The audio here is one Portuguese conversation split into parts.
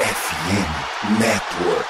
FM Network.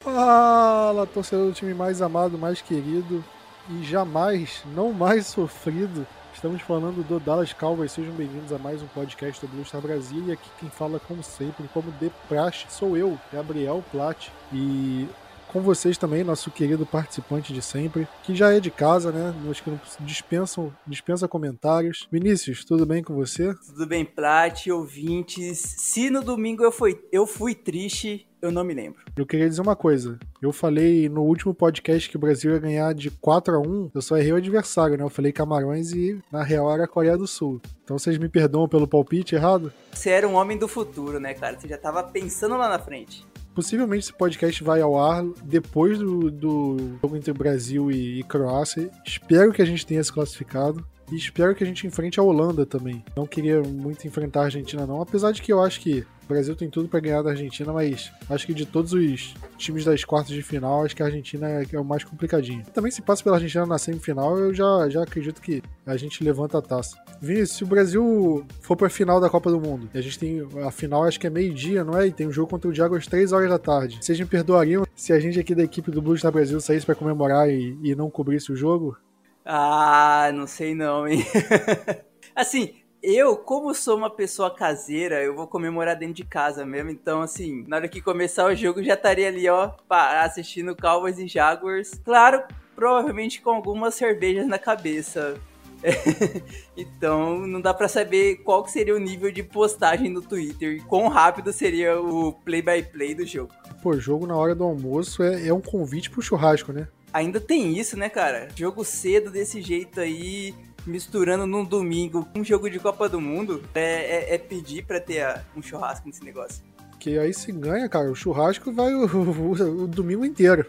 Fala, torcedor do time mais amado, mais querido e jamais, não mais sofrido. Estamos falando do Dallas Cowboys. Sejam bem-vindos a mais um podcast do Blue Star Brasil. E aqui quem fala, como sempre, como de praxe, sou eu, Gabriel Platt. E com vocês também, nosso querido participante de sempre, que já é de casa, né? Acho que não dispensam, dispensa comentários. Vinícius, tudo bem com você? Tudo bem, Plat, ouvintes. Se no domingo eu fui, eu fui triste, eu não me lembro. Eu queria dizer uma coisa. Eu falei no último podcast que o Brasil ia ganhar de 4 a 1 eu só errei o adversário, né? Eu falei Camarões e na real era a Coreia do Sul. Então vocês me perdoam pelo palpite errado? Você era um homem do futuro, né, cara? Você já tava pensando lá na frente. Possivelmente esse podcast vai ao ar depois do, do jogo entre Brasil e, e Croácia. Espero que a gente tenha se classificado. E espero que a gente enfrente a Holanda também. Não queria muito enfrentar a Argentina, não. Apesar de que eu acho que o Brasil tem tudo para ganhar da Argentina, mas acho que de todos os times das quartas de final, acho que a Argentina é o mais complicadinho. Também se passa pela Argentina na semifinal, eu já, já acredito que a gente levanta a taça. Vinícius, se o Brasil for pra final da Copa do Mundo, a gente tem a final, acho que é meio-dia, não é? E tem um jogo contra o Diago às 3 horas da tarde. Vocês me perdoariam se a gente aqui da equipe do Blues da Brasil saísse para comemorar e, e não cobrisse o jogo? Ah, não sei não, hein? assim, eu, como sou uma pessoa caseira, eu vou comemorar dentro de casa mesmo. Então, assim, na hora que começar o jogo, já estaria ali, ó, assistindo Cowboys e Jaguars. Claro, provavelmente com algumas cervejas na cabeça. então, não dá para saber qual que seria o nível de postagem no Twitter e quão rápido seria o play-by-play -play do jogo. Pô, jogo na hora do almoço é, é um convite pro churrasco, né? Ainda tem isso, né, cara? Jogo cedo desse jeito aí, misturando num domingo um jogo de Copa do Mundo, é, é, é pedir pra ter a, um churrasco nesse negócio. Que aí se ganha, cara, o churrasco vai o, o, o, domingo inteiro.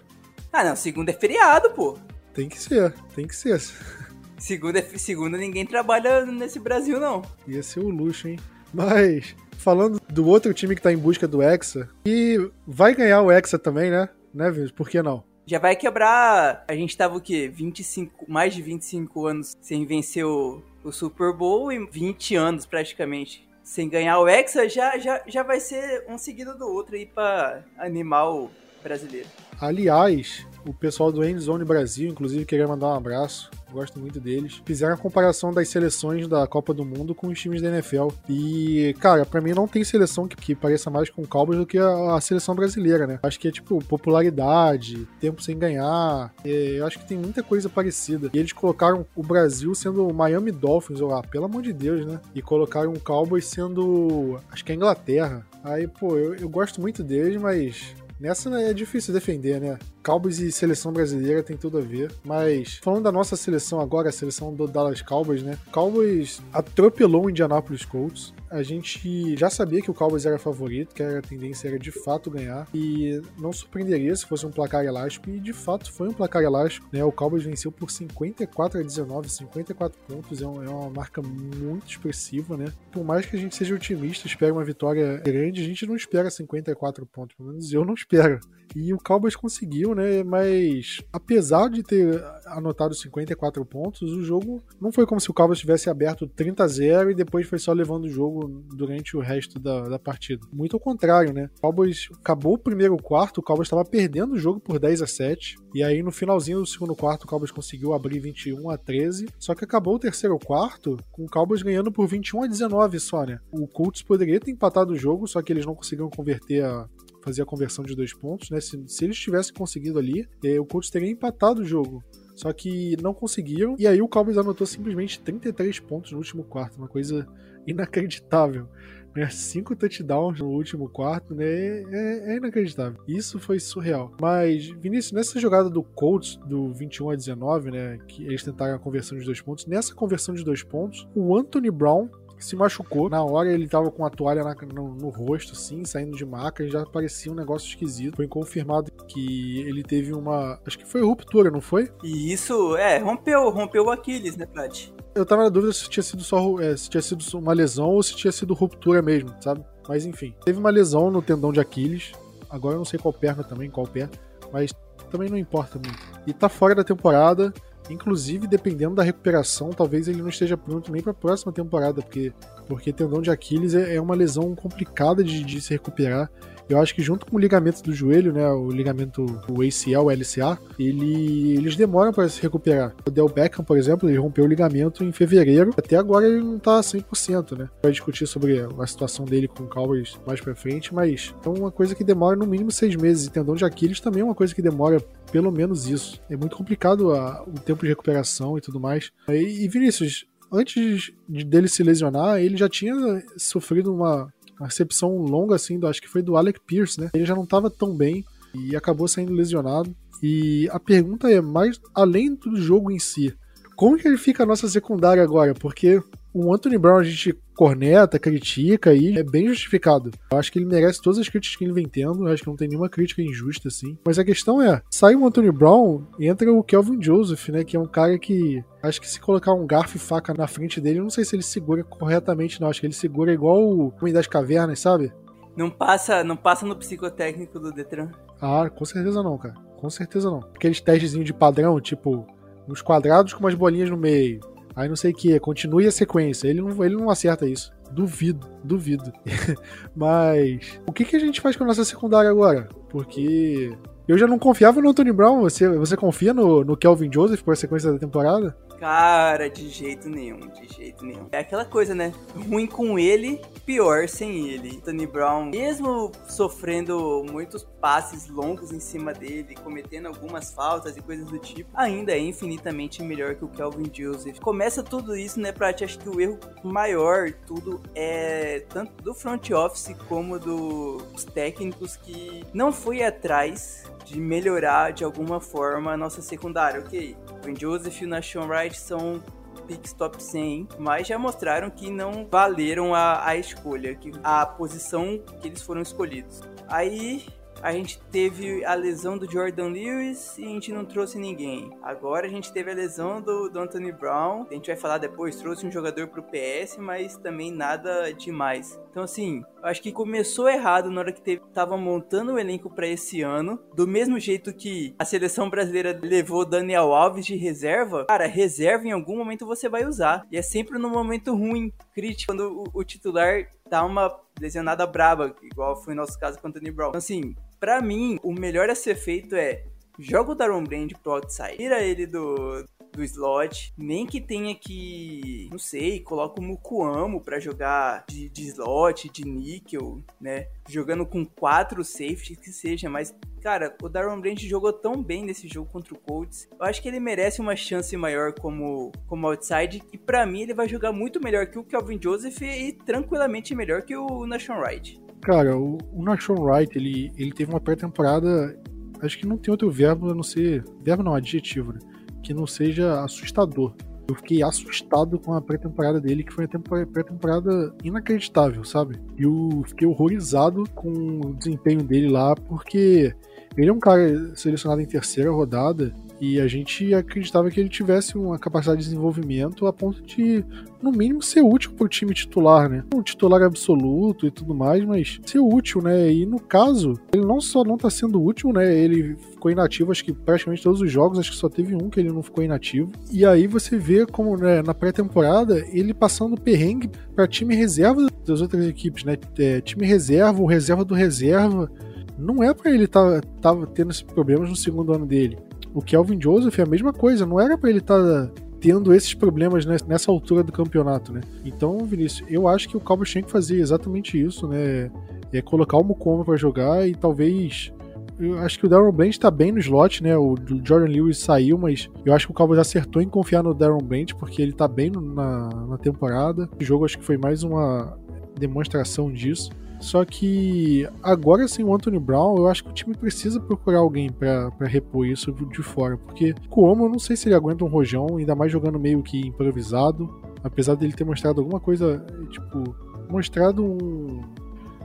Ah, não, segunda é feriado, pô. Tem que ser, tem que ser. Segunda, é, segunda ninguém trabalha nesse Brasil, não. Ia ser o luxo, hein? Mas, falando do outro time que tá em busca do Hexa, e vai ganhar o Hexa também, né? Né, Vinícius? Por que não? Já vai quebrar. A gente tava o quê? 25, mais de 25 anos sem vencer o, o Super Bowl e 20 anos praticamente sem ganhar o Hexa, já, já, já vai ser um seguido do outro aí pra animar o brasileiro. Aliás, o pessoal do Endzone Brasil, inclusive, queria mandar um abraço. Gosto muito deles. Fizeram a comparação das seleções da Copa do Mundo com os times da NFL. E, cara, para mim não tem seleção que, que, pareça mais com o Cowboys do que a, a, seleção brasileira, né? Acho que é tipo popularidade, tempo sem ganhar. É, eu acho que tem muita coisa parecida. E eles colocaram o Brasil sendo o Miami Dolphins, ou lá, pelo amor de Deus, né? E colocaram o Cowboys sendo. Acho que é a Inglaterra. Aí, pô, eu, eu gosto muito deles, mas Nessa é difícil defender, né? Cowboys e seleção brasileira tem tudo a ver. Mas falando da nossa seleção agora, a seleção do Dallas Cowboys, né? Cowboys atropelou o Indianapolis Colts. A gente já sabia que o Cowboys era favorito, que a tendência era de fato ganhar. E não surpreenderia se fosse um placar elástico. E de fato foi um placar elástico. Né? O Cowboys venceu por 54 a 19, 54 pontos. É, é uma marca muito expressiva, né? Por mais que a gente seja otimista, espere uma vitória grande, a gente não espera 54 pontos. Pelo menos eu não espero. E o Cowboys conseguiu, né? Mas apesar de ter anotado 54 pontos, o jogo não foi como se o Cowboys tivesse aberto 30 a 0 e depois foi só levando o jogo durante o resto da, da partida. Muito ao contrário, né? O Cowboys acabou o primeiro quarto, o Cowboys estava perdendo o jogo por 10 a 7 e aí no finalzinho do segundo quarto o Cowboys conseguiu abrir 21 a 13, só que acabou o terceiro quarto com o Cowboys ganhando por 21 a 19 só, né? O Colts poderia ter empatado o jogo, só que eles não conseguiram converter a, fazer a conversão de dois pontos, né? Se, se eles tivessem conseguido ali, eh, o Colts teria empatado o jogo. Só que não conseguiram. E aí o Cowboys anotou simplesmente 33 pontos no último quarto. Uma coisa inacreditável. Né? Cinco touchdowns no último quarto, né? É, é, inacreditável. Isso foi surreal. Mas, Vinícius, nessa jogada do Colts, do 21 a 19, né? Que eles tentaram a conversão de dois pontos. Nessa conversão de dois pontos, o Anthony Brown se machucou. Na hora ele tava com a toalha na, no, no, rosto, assim, saindo de maca, e já parecia um negócio esquisito. Foi confirmado que ele teve uma. Acho que foi ruptura, não foi? E isso, é, rompeu, rompeu o Aquiles, né, Plat? Eu tava na dúvida se tinha sido só é, se tinha sido uma lesão ou se tinha sido ruptura mesmo, sabe? Mas enfim, teve uma lesão no tendão de Aquiles Agora eu não sei qual perna também, qual pé, mas também não importa muito. E tá fora da temporada, inclusive dependendo da recuperação, talvez ele não esteja pronto nem para a próxima temporada, porque porque tendão de Aquiles é, é uma lesão complicada de, de se recuperar. Eu acho que junto com o ligamento do joelho, né, o ligamento, o ACL, o LCA, ele, eles demoram para se recuperar. O Del Beckham, por exemplo, ele rompeu o ligamento em fevereiro, até agora ele não tá 100%, né? Vai discutir sobre a situação dele com o Cowboys mais para frente, mas é uma coisa que demora no mínimo seis meses. E tendão de Aquiles também é uma coisa que demora pelo menos isso. É muito complicado a, o tempo de recuperação e tudo mais. E, e Vinícius, antes de, dele se lesionar, ele já tinha sofrido uma uma recepção longa, assim, do, acho que foi do Alec Pierce, né? Ele já não estava tão bem e acabou saindo lesionado. E a pergunta é, mais além do jogo em si, como que ele fica a nossa secundária agora? Porque o Anthony Brown a gente corneta, critica e é bem justificado. Eu acho que ele merece todas as críticas que ele vem tendo, eu acho que não tem nenhuma crítica injusta assim. Mas a questão é, sai o Anthony Brown e entra o Kelvin Joseph, né, que é um cara que acho que se colocar um garfo e faca na frente dele, eu não sei se ele segura corretamente não, acho que ele segura igual o Homem das Cavernas, sabe? Não passa, não passa no psicotécnico do Detran. Ah, com certeza não, cara. Com certeza não. Aqueles testezinhos de padrão, tipo, uns quadrados com umas bolinhas no meio aí não sei o que, continue a sequência. Ele não, ele não acerta isso. Duvido, duvido. Mas o que, que a gente faz com a nossa secundária agora? Porque eu já não confiava no Anthony Brown. Você, você confia no, no Kelvin Joseph por sequência da temporada? Cara, de jeito nenhum, de jeito nenhum. É aquela coisa, né? Ruim com ele, pior sem ele. Tony Brown, mesmo sofrendo muitos passes longos em cima dele, cometendo algumas faltas e coisas do tipo, ainda é infinitamente melhor que o Kelvin Joseph. Começa tudo isso, né, Prat? Acho que o erro maior, tudo é tanto do front office como dos técnicos que não foi atrás de melhorar de alguma forma a nossa secundária, ok? O Joseph e o Nashon Wright são picks top 100, mas já mostraram que não valeram a, a escolha, que a posição que eles foram escolhidos. Aí a gente teve a lesão do Jordan Lewis e a gente não trouxe ninguém. Agora a gente teve a lesão do, do Anthony Brown. A gente vai falar depois, trouxe um jogador pro PS, mas também nada demais. Então, assim, acho que começou errado na hora que teve, tava montando o elenco para esse ano. Do mesmo jeito que a seleção brasileira levou Daniel Alves de reserva, cara, reserva em algum momento você vai usar. E é sempre no momento ruim, crítico, quando o, o titular tá uma lesionada braba, igual foi o nosso caso com o Anthony Brown. Então, assim, Pra mim, o melhor a ser feito é joga o Daron Brand pro outside, tira ele do, do slot, nem que tenha que, não sei, coloca o Mukuamo para jogar de, de, slot, de níquel, né? Jogando com quatro safeties que seja, mas cara, o Daron Brand jogou tão bem nesse jogo contra o Colts. Eu acho que ele merece uma chance maior como como outside e para mim ele vai jogar muito melhor que o Calvin Joseph e tranquilamente melhor que o Nashon Wright. Cara, o, o Nashon Wright, ele, ele teve uma pré-temporada. Acho que não tem outro verbo a não ser. Verbo não, adjetivo, né? Que não seja assustador. Eu fiquei assustado com a pré-temporada dele, que foi uma pré-temporada inacreditável, sabe? E eu fiquei horrorizado com o desempenho dele lá, porque ele é um cara selecionado em terceira rodada e a gente acreditava que ele tivesse uma capacidade de desenvolvimento a ponto de, no mínimo, ser útil para o time titular, né? Um titular absoluto e tudo mais, mas ser útil, né? E no caso, ele não só não está sendo útil, né? Ele ficou inativo, acho que praticamente todos os jogos, acho que só teve um que ele não ficou inativo. E aí você vê como, né, na pré-temporada, ele passando perrengue para time reserva das outras equipes, né? É, time reserva, o reserva do reserva. Não é para ele estar tá, tá tendo esses problemas no segundo ano dele o Kelvin Joseph é a mesma coisa, não era para ele estar tá tendo esses problemas nessa altura do campeonato, né? Então, Vinícius, eu acho que o Cowboys tinha que fazer exatamente isso, né? É colocar o Mukoma para jogar e talvez eu acho que o Darren Bland tá bem no slot, né? O Jordan Lewis saiu, mas eu acho que o Cowboys acertou em confiar no Darren Bland porque ele tá bem na, na temporada. O jogo acho que foi mais uma demonstração disso. Só que agora sem o Anthony Brown, eu acho que o time precisa procurar alguém para repor isso de fora. Porque Cuomo, eu não sei se ele aguenta um rojão, ainda mais jogando meio que improvisado. Apesar dele ter mostrado alguma coisa, tipo, mostrado um.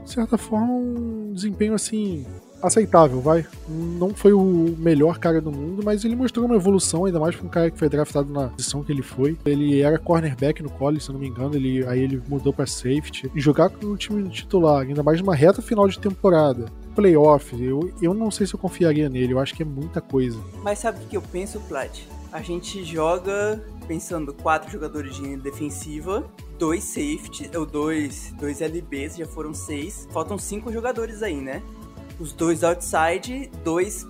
De certa forma, um desempenho assim aceitável, vai. Não foi o melhor cara do mundo, mas ele mostrou uma evolução, ainda mais para um cara que foi draftado na posição que ele foi. Ele era cornerback no college, se não me engano, ele, aí ele mudou para safety. E jogar com o time titular, ainda mais numa reta final de temporada, playoff, eu, eu não sei se eu confiaria nele, eu acho que é muita coisa. Mas sabe o que eu penso, Plat? A gente joga pensando quatro jogadores de defensiva, dois safety, ou dois, dois LBs, já foram seis. Faltam cinco jogadores aí, né? Os dois outside, dois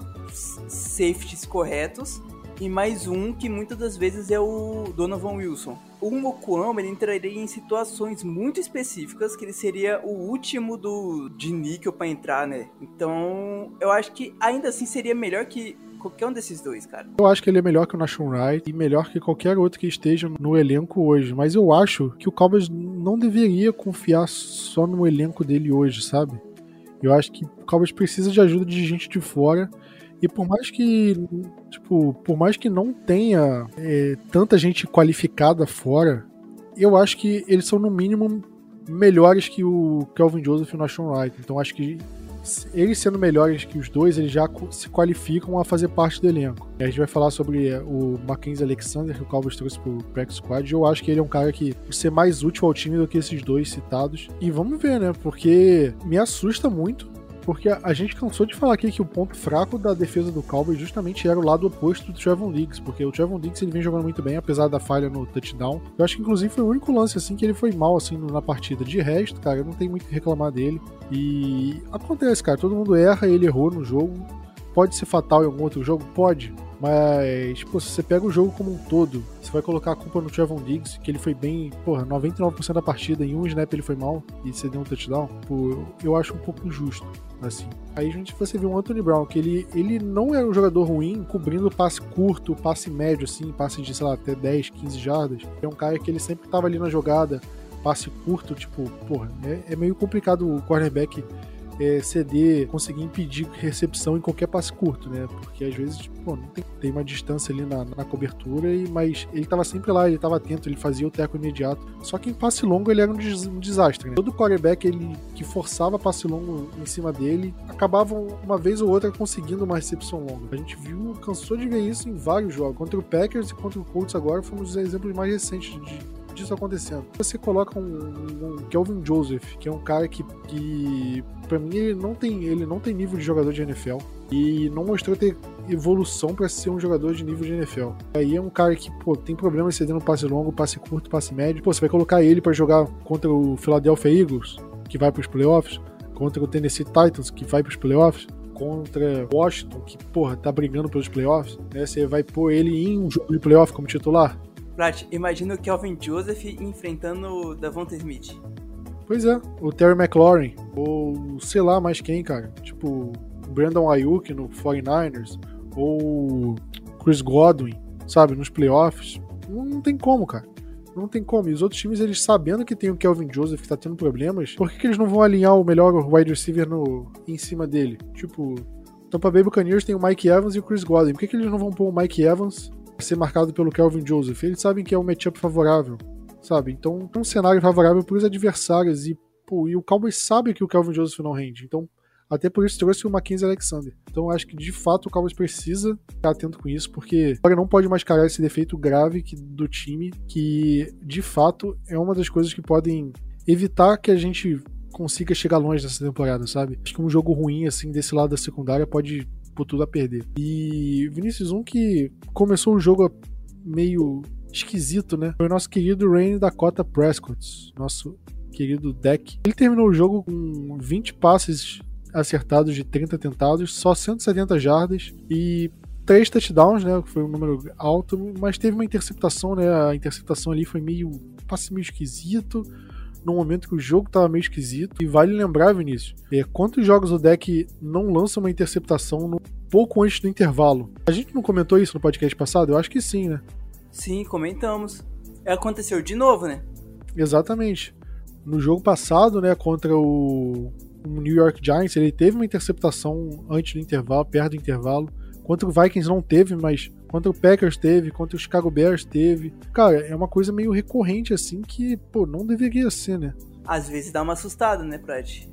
safeties corretos e mais um que muitas das vezes é o Donovan Wilson. O Mokuama ele entraria em situações muito específicas que ele seria o último do de níquel para entrar, né? Então, eu acho que ainda assim seria melhor que qualquer um desses dois, cara. Eu acho que ele é melhor que o Nashon Wright e melhor que qualquer outro que esteja no elenco hoje. Mas eu acho que o Cowboys não deveria confiar só no elenco dele hoje, sabe? Eu acho que o Cowboys precisa de ajuda de gente de fora. E por mais que, tipo, por mais que não tenha é, tanta gente qualificada fora, eu acho que eles são no mínimo melhores que o Kelvin Joseph e o Nashon Wright. Então acho que eles sendo melhores que os dois, eles já se qualificam a fazer parte do elenco. A gente vai falar sobre é, o Mackenzie Alexander, que o Cowboys trouxe pro Practice Squad. Eu acho que ele é um cara que ser mais útil ao time do que esses dois citados. E vamos ver, né? Porque me assusta muito porque a gente cansou de falar aqui que o ponto fraco da defesa do Cowboys justamente era o lado oposto do Trevon Diggs, porque o Trevon Diggs ele vem jogando muito bem, apesar da falha no touchdown. Eu acho que inclusive foi o único lance assim que ele foi mal assim na partida. De resto, cara, eu não tenho muito que reclamar dele. E acontece, cara, todo mundo erra, ele errou no jogo. Pode ser fatal em algum outro jogo? Pode. Mas, se você pega o jogo como um todo, você vai colocar a culpa no Trevon Diggs, que ele foi bem, porra, 99% da partida, em um snap ele foi mal e você deu um touchdown, pô, eu acho um pouco injusto, assim. Aí a gente, você viu o Anthony Brown, que ele, ele não era um jogador ruim, cobrindo passe curto, passe médio, assim, passe de, sei lá, até 10, 15 jardas. É um cara que ele sempre tava ali na jogada, passe curto, tipo, porra, é, é meio complicado o cornerback é, CD conseguir impedir recepção em qualquer passe curto, né? Porque às vezes pô, não tem, tem uma distância ali na, na cobertura, e, mas ele estava sempre lá, ele estava atento, ele fazia o teco imediato. Só que em passe longo ele era um, des, um desastre. Né? Todo quarterback ele, que forçava passe longo em cima dele acabava uma vez ou outra conseguindo uma recepção longa. A gente viu, cansou de ver isso em vários jogos. Contra o Packers e contra o Colts agora foram os exemplos mais recentes de, disso acontecendo. Você coloca um, um Kelvin Joseph, que é um cara que, que para mim ele não tem ele não tem nível de jogador de NFL e não mostrou ter evolução para ser um jogador de nível de NFL. Aí é um cara que, pô, tem problemas cedendo passe longo, passe curto, passe médio. Pô, você vai colocar ele para jogar contra o Philadelphia Eagles, que vai para os playoffs, contra o Tennessee Titans, que vai para os playoffs, contra Washington, que, porra, tá brigando pelos playoffs, né? Você vai pôr ele em um jogo de playoff como titular? Prat, imagina o Kelvin Joseph enfrentando o Davonta Smith. Pois é, o Terry McLaurin, ou sei lá mais quem, cara. Tipo, Brandon Ayuk no 49ers, ou Chris Godwin, sabe, nos playoffs. Não, não tem como, cara. Não tem como. E os outros times, eles sabendo que tem o Kelvin Joseph que tá tendo problemas, por que, que eles não vão alinhar o melhor wide receiver no, em cima dele? Tipo, Tampa Bay Buccaneers tem o Mike Evans e o Chris Godwin. Por que, que eles não vão pôr o Mike Evans ser marcado pelo Kelvin Joseph. Eles sabem que é um matchup favorável, sabe? Então, é um cenário favorável para os adversários e, pô, e o Cowboys sabe que o Kelvin Joseph não rende. Então, até por isso trouxe o Mackenzie Alexander. Então, acho que de fato o Cowboys precisa ficar atento com isso, porque agora não pode mascarar esse defeito grave que, do time, que de fato é uma das coisas que podem evitar que a gente consiga chegar longe nessa temporada, sabe? Acho que um jogo ruim, assim, desse lado da secundária pode por tudo a perder. E Vinicius 1 que começou o jogo meio esquisito, né? Foi o nosso querido Rain Dakota Prescott, nosso querido deck. Ele terminou o jogo com 20 passes acertados de 30 tentados, só 170 jardas e três touchdowns, né? Que foi um número alto, mas teve uma interceptação, né? A interceptação ali foi meio passe meio esquisito no momento que o jogo tava meio esquisito. E vale lembrar, Vinícius, é, quantos jogos o deck não lança uma interceptação no, pouco antes do intervalo? A gente não comentou isso no podcast passado? Eu acho que sim, né? Sim, comentamos. Aconteceu de novo, né? Exatamente. No jogo passado, né, contra o, o New York Giants, ele teve uma interceptação antes do intervalo, perto do intervalo. Contra o Vikings não teve, mas contra o Packers teve, contra o Chicago Bears teve. Cara, é uma coisa meio recorrente assim que, pô, não deveria ser, né? Às vezes dá uma assustada, né, Prat?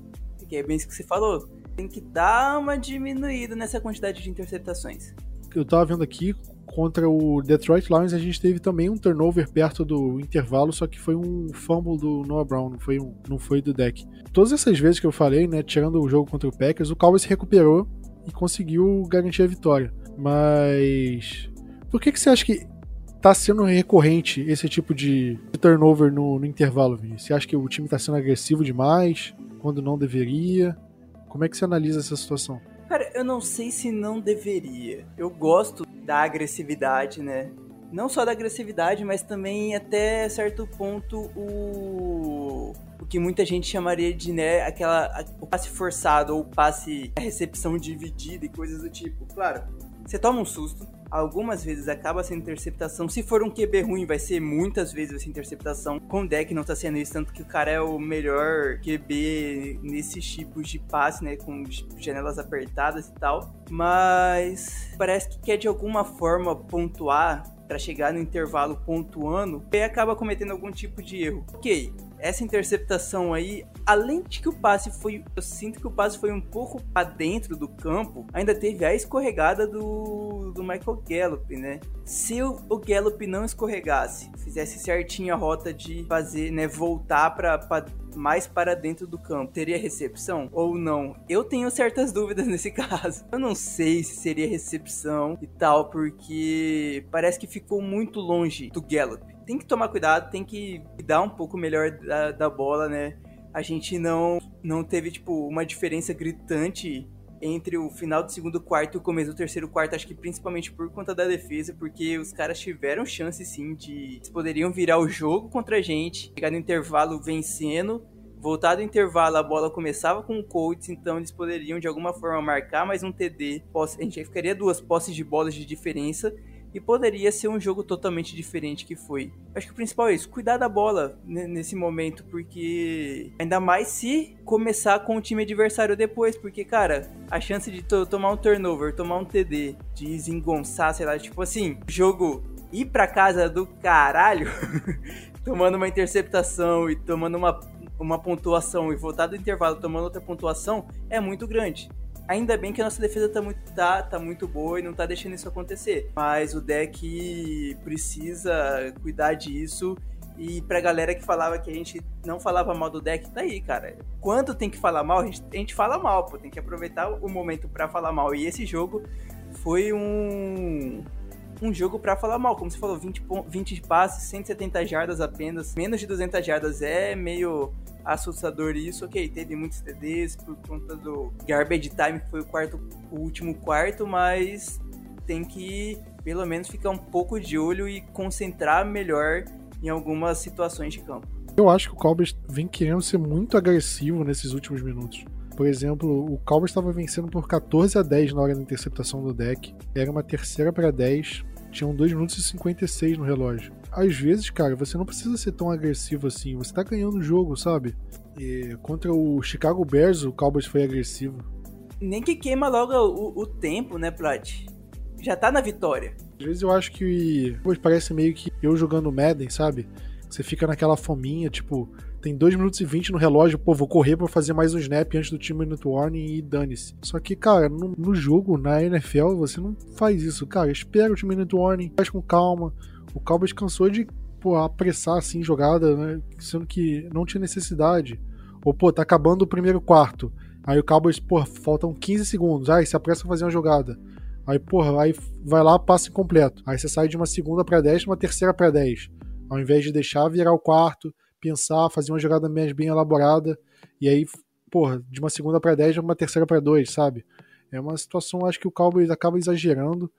Que é bem isso que você falou. Tem que dar uma diminuída nessa quantidade de interceptações. Eu tava vendo aqui, contra o Detroit Lions a gente teve também um turnover perto do intervalo, só que foi um fumble do Noah Brown, não foi, um, não foi do deck. Todas essas vezes que eu falei, né, tirando o jogo contra o Packers, o Cowboys se recuperou e conseguiu garantir a vitória. Mas por que, que você acha que tá sendo recorrente esse tipo de turnover no, no intervalo, Vini? Você acha que o time tá sendo agressivo demais, quando não deveria? Como é que você analisa essa situação? Cara, eu não sei se não deveria. Eu gosto da agressividade, né? Não só da agressividade, mas também até certo ponto o o que muita gente chamaria de, né, aquela o passe forçado ou passe a recepção dividida e coisas do tipo. Claro, você toma um susto, algumas vezes acaba sendo interceptação. Se for um QB ruim, vai ser muitas vezes ser interceptação. Com o deck não tá sendo isso, tanto que o cara é o melhor QB nesses tipos de passe, né? Com janelas apertadas e tal. Mas parece que quer de alguma forma pontuar para chegar no intervalo pontuando e acaba cometendo algum tipo de erro. Ok, essa interceptação aí, além de que o passe foi. Eu sinto que o passe foi um pouco para dentro do campo, ainda teve a escorregada do, do Michael Gallup, né? Se o, o Gallup não escorregasse, fizesse certinho a rota de fazer, né, voltar para mais para dentro do campo, teria recepção ou não? Eu tenho certas dúvidas nesse caso. Eu não sei se seria recepção e tal, porque parece que ficou muito longe do Gallup tem que tomar cuidado, tem que dar um pouco melhor da, da bola, né? A gente não, não teve, tipo, uma diferença gritante entre o final do segundo quarto e o começo do terceiro quarto, acho que principalmente por conta da defesa, porque os caras tiveram chance sim de. Eles poderiam virar o jogo contra a gente, chegar no intervalo vencendo. Voltar do intervalo, a bola começava com o Colts, então eles poderiam de alguma forma marcar mais um TD. A gente ficaria duas posses de bolas de diferença e poderia ser um jogo totalmente diferente que foi. Acho que o principal é isso, cuidar da bola nesse momento, porque ainda mais se começar com o time adversário depois, porque, cara, a chance de to tomar um turnover, tomar um TD, de desengonçar, sei lá, tipo assim, jogo ir pra casa do caralho, tomando uma interceptação e tomando uma, uma pontuação e voltar do intervalo tomando outra pontuação, é muito grande. Ainda bem que a nossa defesa tá muito, tá, tá muito boa e não tá deixando isso acontecer. Mas o deck precisa cuidar disso. E pra galera que falava que a gente não falava mal do deck, tá aí, cara. Quando tem que falar mal, a gente, a gente fala mal, pô. Tem que aproveitar o momento para falar mal. E esse jogo foi um um jogo para falar mal. Como você falou, 20, 20 passes, 170 jardas apenas. Menos de 200 jardas é meio assustador isso. Ok, teve muitos TDs por conta do garbage time, que foi o, quarto, o último quarto, mas tem que pelo menos ficar um pouco de olho e concentrar melhor em algumas situações de campo. Eu acho que o Cowboys vem querendo ser muito agressivo nesses últimos minutos. Por exemplo, o Cowboys estava vencendo por 14 a 10 na hora da interceptação do deck. Era uma terceira para 10. Tinham 2 minutos e 56 no relógio às vezes, cara, você não precisa ser tão agressivo assim. Você tá ganhando o jogo, sabe? E contra o Chicago Bears, o Cowboys foi agressivo. Nem que queima logo o, o tempo, né, Plat? Já tá na vitória. Às vezes eu acho que parece meio que eu jogando Madden, sabe? Você fica naquela fominha, tipo, tem 2 minutos e 20 no relógio, pô, vou correr pra fazer mais um snap antes do time minute warning e dane-se. Só que, cara, no, no, jogo, na NFL, você não faz isso, cara. Espera o time minute warning, faz com calma o Cowboys cansou de pô, apressar assim jogada, né? Sendo que não tinha necessidade. Ou, pô, tá acabando o primeiro quarto. Aí o Cowboys, pô, faltam 15 segundos. Aí se apressa a fazer uma jogada. Aí, porra, aí vai lá, passa incompleto. Aí você sai de uma segunda para 10 uma terceira para 10. Ao invés de deixar virar o quarto, pensar, fazer uma jogada mais bem elaborada. E aí, porra, de uma segunda para 10 uma terceira para 2, sabe? É uma situação, acho que o Cowboys acaba exagerando.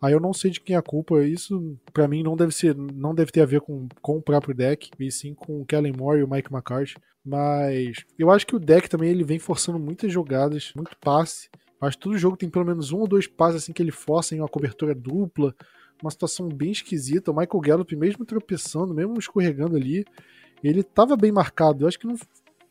Aí eu não sei de quem é a culpa. Isso, para mim, não deve ser, não deve ter a ver com, com o próprio deck, e sim com o Kellen Moore e o Mike McCarthy. Mas eu acho que o deck também ele vem forçando muitas jogadas, muito passe. Acho que todo jogo tem pelo menos um ou dois passes assim que ele força em uma cobertura dupla. Uma situação bem esquisita. O Michael Gallup, mesmo tropeçando, mesmo escorregando ali, ele tava bem marcado. Eu acho que não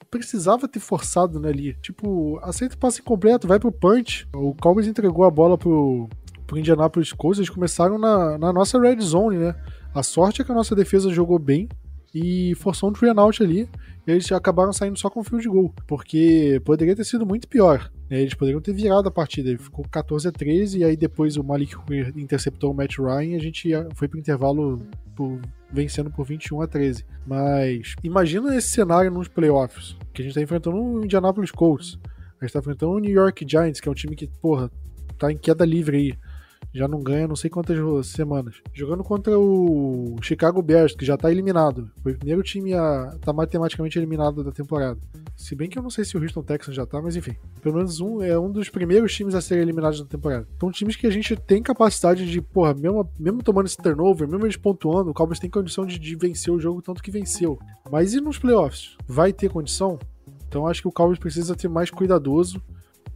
precisava ter forçado né, ali. Tipo, aceita o passe incompleto, vai pro punch. O Cowboys entregou a bola pro, pro Indianapolis Colts, eles começaram na, na nossa red zone, né? A sorte é que a nossa defesa jogou bem e forçou um three out ali. Eles acabaram saindo só com field goal, porque poderia ter sido muito pior. Né? Eles poderiam ter virado a partida. Ficou 14 a 13 e aí depois o Malik interceptou o Matt Ryan e a gente foi pro intervalo por, vencendo por 21 a 13. Mas imagina esse cenário nos playoffs, que a gente tá enfrentando o Indianapolis Colts. A gente tá enfrentando o New York Giants, que é um time que, porra, tá em queda livre aí já não ganha não sei quantas semanas. Jogando contra o Chicago Bears, que já tá eliminado. Foi o primeiro time a tá matematicamente eliminado da temporada. Se bem que eu não sei se o Houston Texans já tá, mas enfim. Pelo menos um é um dos primeiros times a serem eliminados da temporada. Então, times que a gente tem capacidade de, porra, mesmo, mesmo tomando esse turnover, mesmo eles pontuando, o Cowboys tem condição de, de vencer o jogo tanto que venceu. Mas e nos playoffs? Vai ter condição? Então acho que o Cowboys precisa ser mais cuidadoso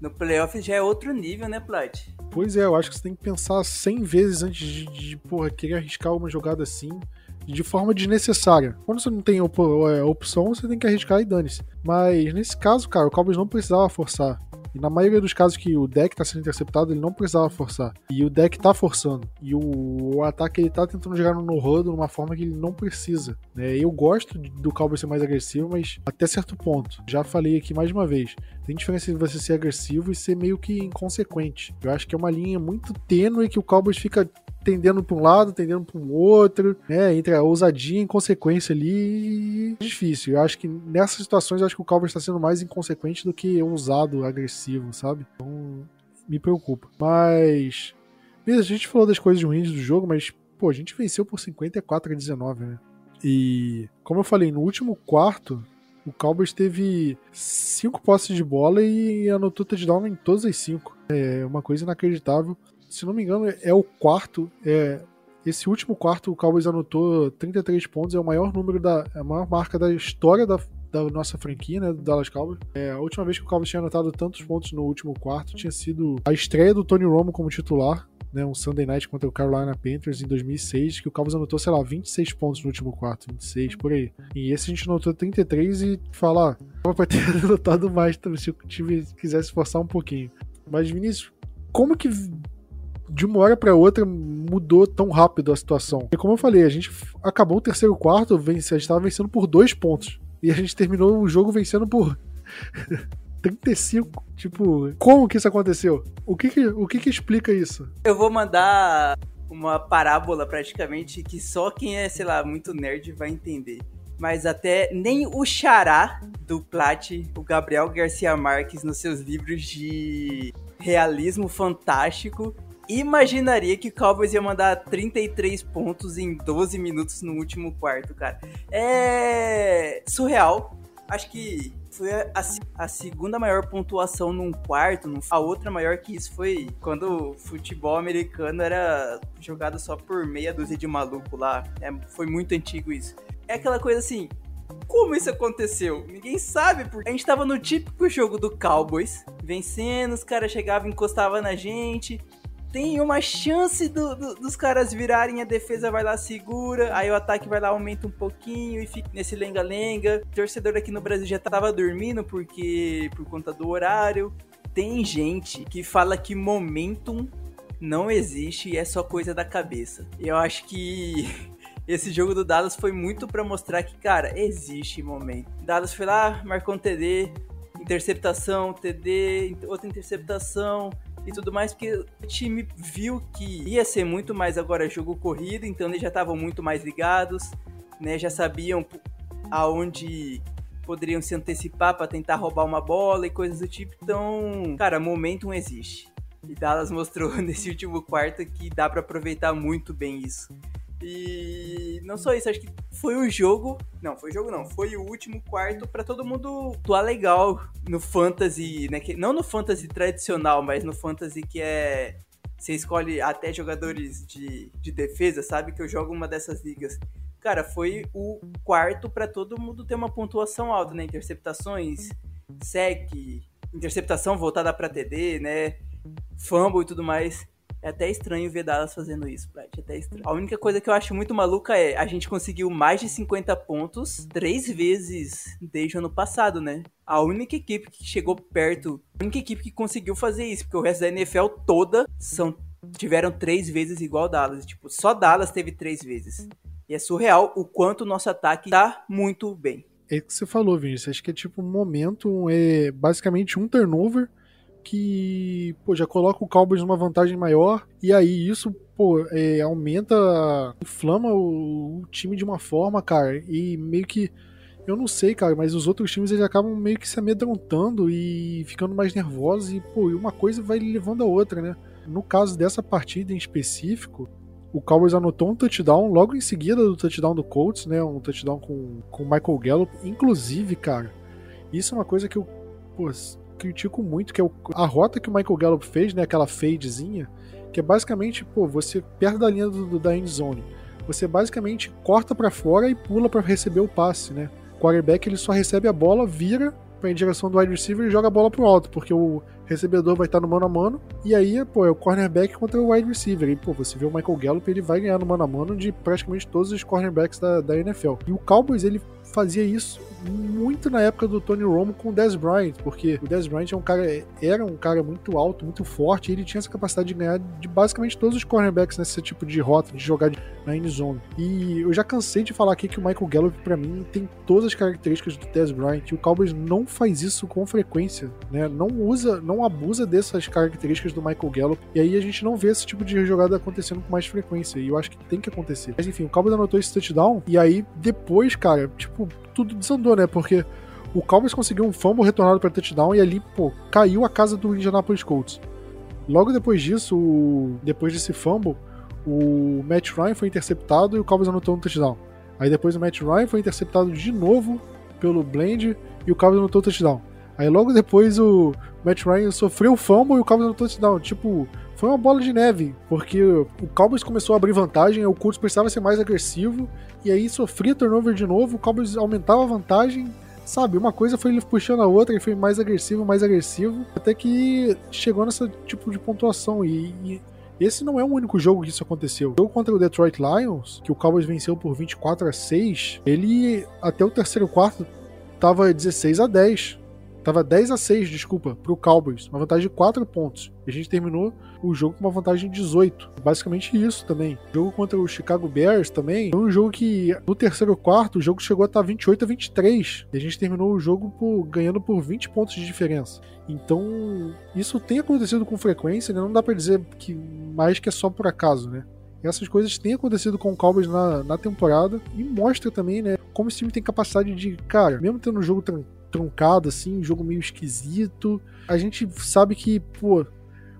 no playoff já é outro nível, né, Plat? Pois é, eu acho que você tem que pensar 100 vezes antes de, de porra, querer arriscar uma jogada assim de forma desnecessária. Quando você não tem op é, opção, você tem que arriscar e dane-se. Mas nesse caso, cara, o Cowboys não precisava forçar. E na maioria dos casos que o deck tá sendo interceptado, ele não precisava forçar. E o deck tá forçando. E o, o ataque ele tá tentando jogar no no-huddle de uma forma que ele não precisa. Né? Eu gosto do Cowboys ser mais agressivo, mas até certo ponto. Já falei aqui mais uma vez. Tem diferença entre você ser agressivo e ser meio que inconsequente. Eu acho que é uma linha muito tênue que o Cowboys fica tendendo para um lado, tendendo para um outro, né? Entre a ousadia e inconsequência ali, é difícil. Eu acho que nessas situações, eu acho que o Cowboys está sendo mais inconsequente do que ousado, agressivo, sabe? Então, me preocupa. Mas, a gente falou das coisas ruins do jogo, mas, pô, a gente venceu por 54 a 19, né? E, como eu falei, no último quarto, o Cowboys teve cinco posses de bola e anotou touchdown em todas as cinco. É uma coisa inacreditável se não me engano, é o quarto. É, esse último quarto, o Cowboys anotou 33 pontos, é o maior número da. A maior marca da história da, da nossa franquia, né? Do Dallas Cowboys. É, a última vez que o Cowboys tinha anotado tantos pontos no último quarto tinha sido a estreia do Tony Romo como titular. Né, um Sunday Night contra o Carolina Panthers em 2006, que o Cowboys anotou, sei lá, 26 pontos no último quarto, 26 por aí. E esse a gente anotou 33 e falar, ah, pra ter anotado mais se o time quisesse forçar um pouquinho. Mas, Vinícius, como que de uma hora para outra mudou tão rápido a situação. E como eu falei, a gente acabou o terceiro quarto, a gente estava vencendo por dois pontos. E a gente terminou o jogo vencendo por 35. Tipo, como que isso aconteceu? O que que, o que que explica isso? Eu vou mandar uma parábola praticamente que só quem é, sei lá, muito nerd vai entender. Mas até nem o xará do Plat, o Gabriel Garcia Marques, nos seus livros de realismo fantástico, imaginaria que o Cowboys ia mandar 33 pontos em 12 minutos no último quarto, cara. É surreal. Acho que foi a, a, segunda maior pontuação num quarto. A outra maior que isso foi quando o futebol americano era jogado só por meia dúzia de maluco lá. É, foi muito antigo isso. É aquela coisa assim, como isso aconteceu? Ninguém sabe, porque a gente tava no típico jogo do Cowboys, vencendo, os caras chegavam, encostavam na gente, tem uma chance do, do, dos caras virarem, a defesa vai lá, segura, aí o ataque vai lá, aumenta um pouquinho e fica nesse lenga-lenga. Torcedor aqui no Brasil já tava dormindo porque por conta do horário. Tem gente que fala que momentum não existe e é só coisa da cabeça. Eu acho que esse jogo do Dallas foi muito para mostrar que, cara, existe momento. Dallas foi lá, marcou um TD, interceptação, TD, outra interceptação, e tudo mais, porque o time viu que ia ser muito mais agora jogo corrido, então eles já estavam muito mais ligados, né? Já sabiam aonde poderiam se antecipar para tentar roubar uma bola e coisas do tipo. Então, cara, momentum existe. E Dallas mostrou nesse último quarto que dá para aproveitar muito bem isso. E não só isso, acho que foi o jogo. Não, foi o jogo não. Foi o último quarto para todo mundo atuar legal no fantasy, né? Não no fantasy tradicional, mas no fantasy que é. Você escolhe até jogadores de, de defesa, sabe? Que eu jogo uma dessas ligas. Cara, foi o quarto para todo mundo ter uma pontuação alta, né? Interceptações, sec, interceptação voltada para TD, né? Fumble e tudo mais. É até estranho ver Dallas fazendo isso, Plat. É até estranho. A única coisa que eu acho muito maluca é a gente conseguiu mais de 50 pontos três vezes desde o ano passado, né? A única equipe que chegou perto, a única equipe que conseguiu fazer isso, porque o resto da NFL toda são tiveram três vezes igual Dallas. Tipo, só Dallas teve três vezes. E E é surreal o quanto o nosso ataque tá muito bem. É que você falou, Vinícius. Acho que é tipo um momento, é basicamente um turnover que pô, já coloca o Cowboys numa vantagem maior e aí isso pô, é, aumenta, inflama o, o, time de uma forma, cara, e meio que eu não sei, cara, mas os outros times eles acabam meio que se amedrontando e ficando mais nervosos e pô, uma coisa vai levando a outra, né? No caso dessa partida em específico, o Cowboys anotou um touchdown logo em seguida do touchdown do Colts, né? Um touchdown com o Michael Gallup. Inclusive, cara, isso é uma coisa que eu pô, critico muito, que é a rota que o Michael Gallup fez, né? Aquela fadezinha, que é basicamente, pô, você perto da linha do, da end zone. Você basicamente corta para fora e pula para receber o passe, né? O quarterback ele só recebe a bola, vira para em direção do wide receiver e joga a bola pro alto, porque o recebedor vai estar no mano a mano, e aí, pô, é o cornerback contra o wide receiver. E, pô, você vê o Michael Gallup, ele vai ganhar no mano a mano de praticamente todos os cornerbacks da, da NFL. E o Cowboys, ele fazia isso muito na época do Tony Romo com o Dez Bryant, porque o Dez Bryant é um cara, era um cara muito alto, muito forte, e ele tinha essa capacidade de ganhar de basicamente todos os cornerbacks nesse tipo de rota, de jogar na end zone. E eu já cansei de falar aqui que o Michael Gallup, para mim, tem todas as características do Dez Bryant, e o Cowboys não faz isso com frequência, né? Não usa, não abusa dessas características do Michael Gallup, e aí a gente não vê esse tipo de jogada acontecendo com mais frequência, e eu acho que tem que acontecer. Mas enfim, o Cowboys anotou esse touchdown, e aí depois, cara, tipo, tudo desandou, né? Porque o Cowboys conseguiu um fumble retornado para touchdown e ali, pô, caiu a casa do Indianapolis Colts. Logo depois disso, o... depois desse fumble, o Matt Ryan foi interceptado e o Cowboys anotou um touchdown. Aí depois o Matt Ryan foi interceptado de novo pelo Blend e o Cowboys anotou um touchdown. Aí logo depois o Matt Ryan sofreu o fumble e o Cowboys anotou um touchdown. Tipo, foi uma bola de neve, porque o Cowboys começou a abrir vantagem, o Colts precisava ser mais agressivo, e aí sofria turnover de novo, o Cowboys aumentava a vantagem, sabe? Uma coisa foi ele puxando a outra e foi mais agressivo, mais agressivo, até que chegou nesse tipo de pontuação. E, e, esse não é o único jogo que isso aconteceu. O jogo contra o Detroit Lions, que o Cowboys venceu por 24 a 6, ele até o terceiro quarto tava 16 a 10. Tava 10 a 6, desculpa, pro Cowboys. Uma vantagem de 4 pontos. E a gente terminou o jogo com uma vantagem de 18. Basicamente isso também. O jogo contra o Chicago Bears também foi um jogo que no terceiro quarto o jogo chegou a estar 28 a 23. E a gente terminou o jogo por, ganhando por 20 pontos de diferença. Então, isso tem acontecido com frequência, né? Não dá para dizer que mais que é só por acaso, né? essas coisas têm acontecido com o Cowboys na, na temporada e mostra também, né, como esse time tem capacidade de, cara, mesmo tendo um jogo truncado, assim, um jogo meio esquisito. A gente sabe que, pô,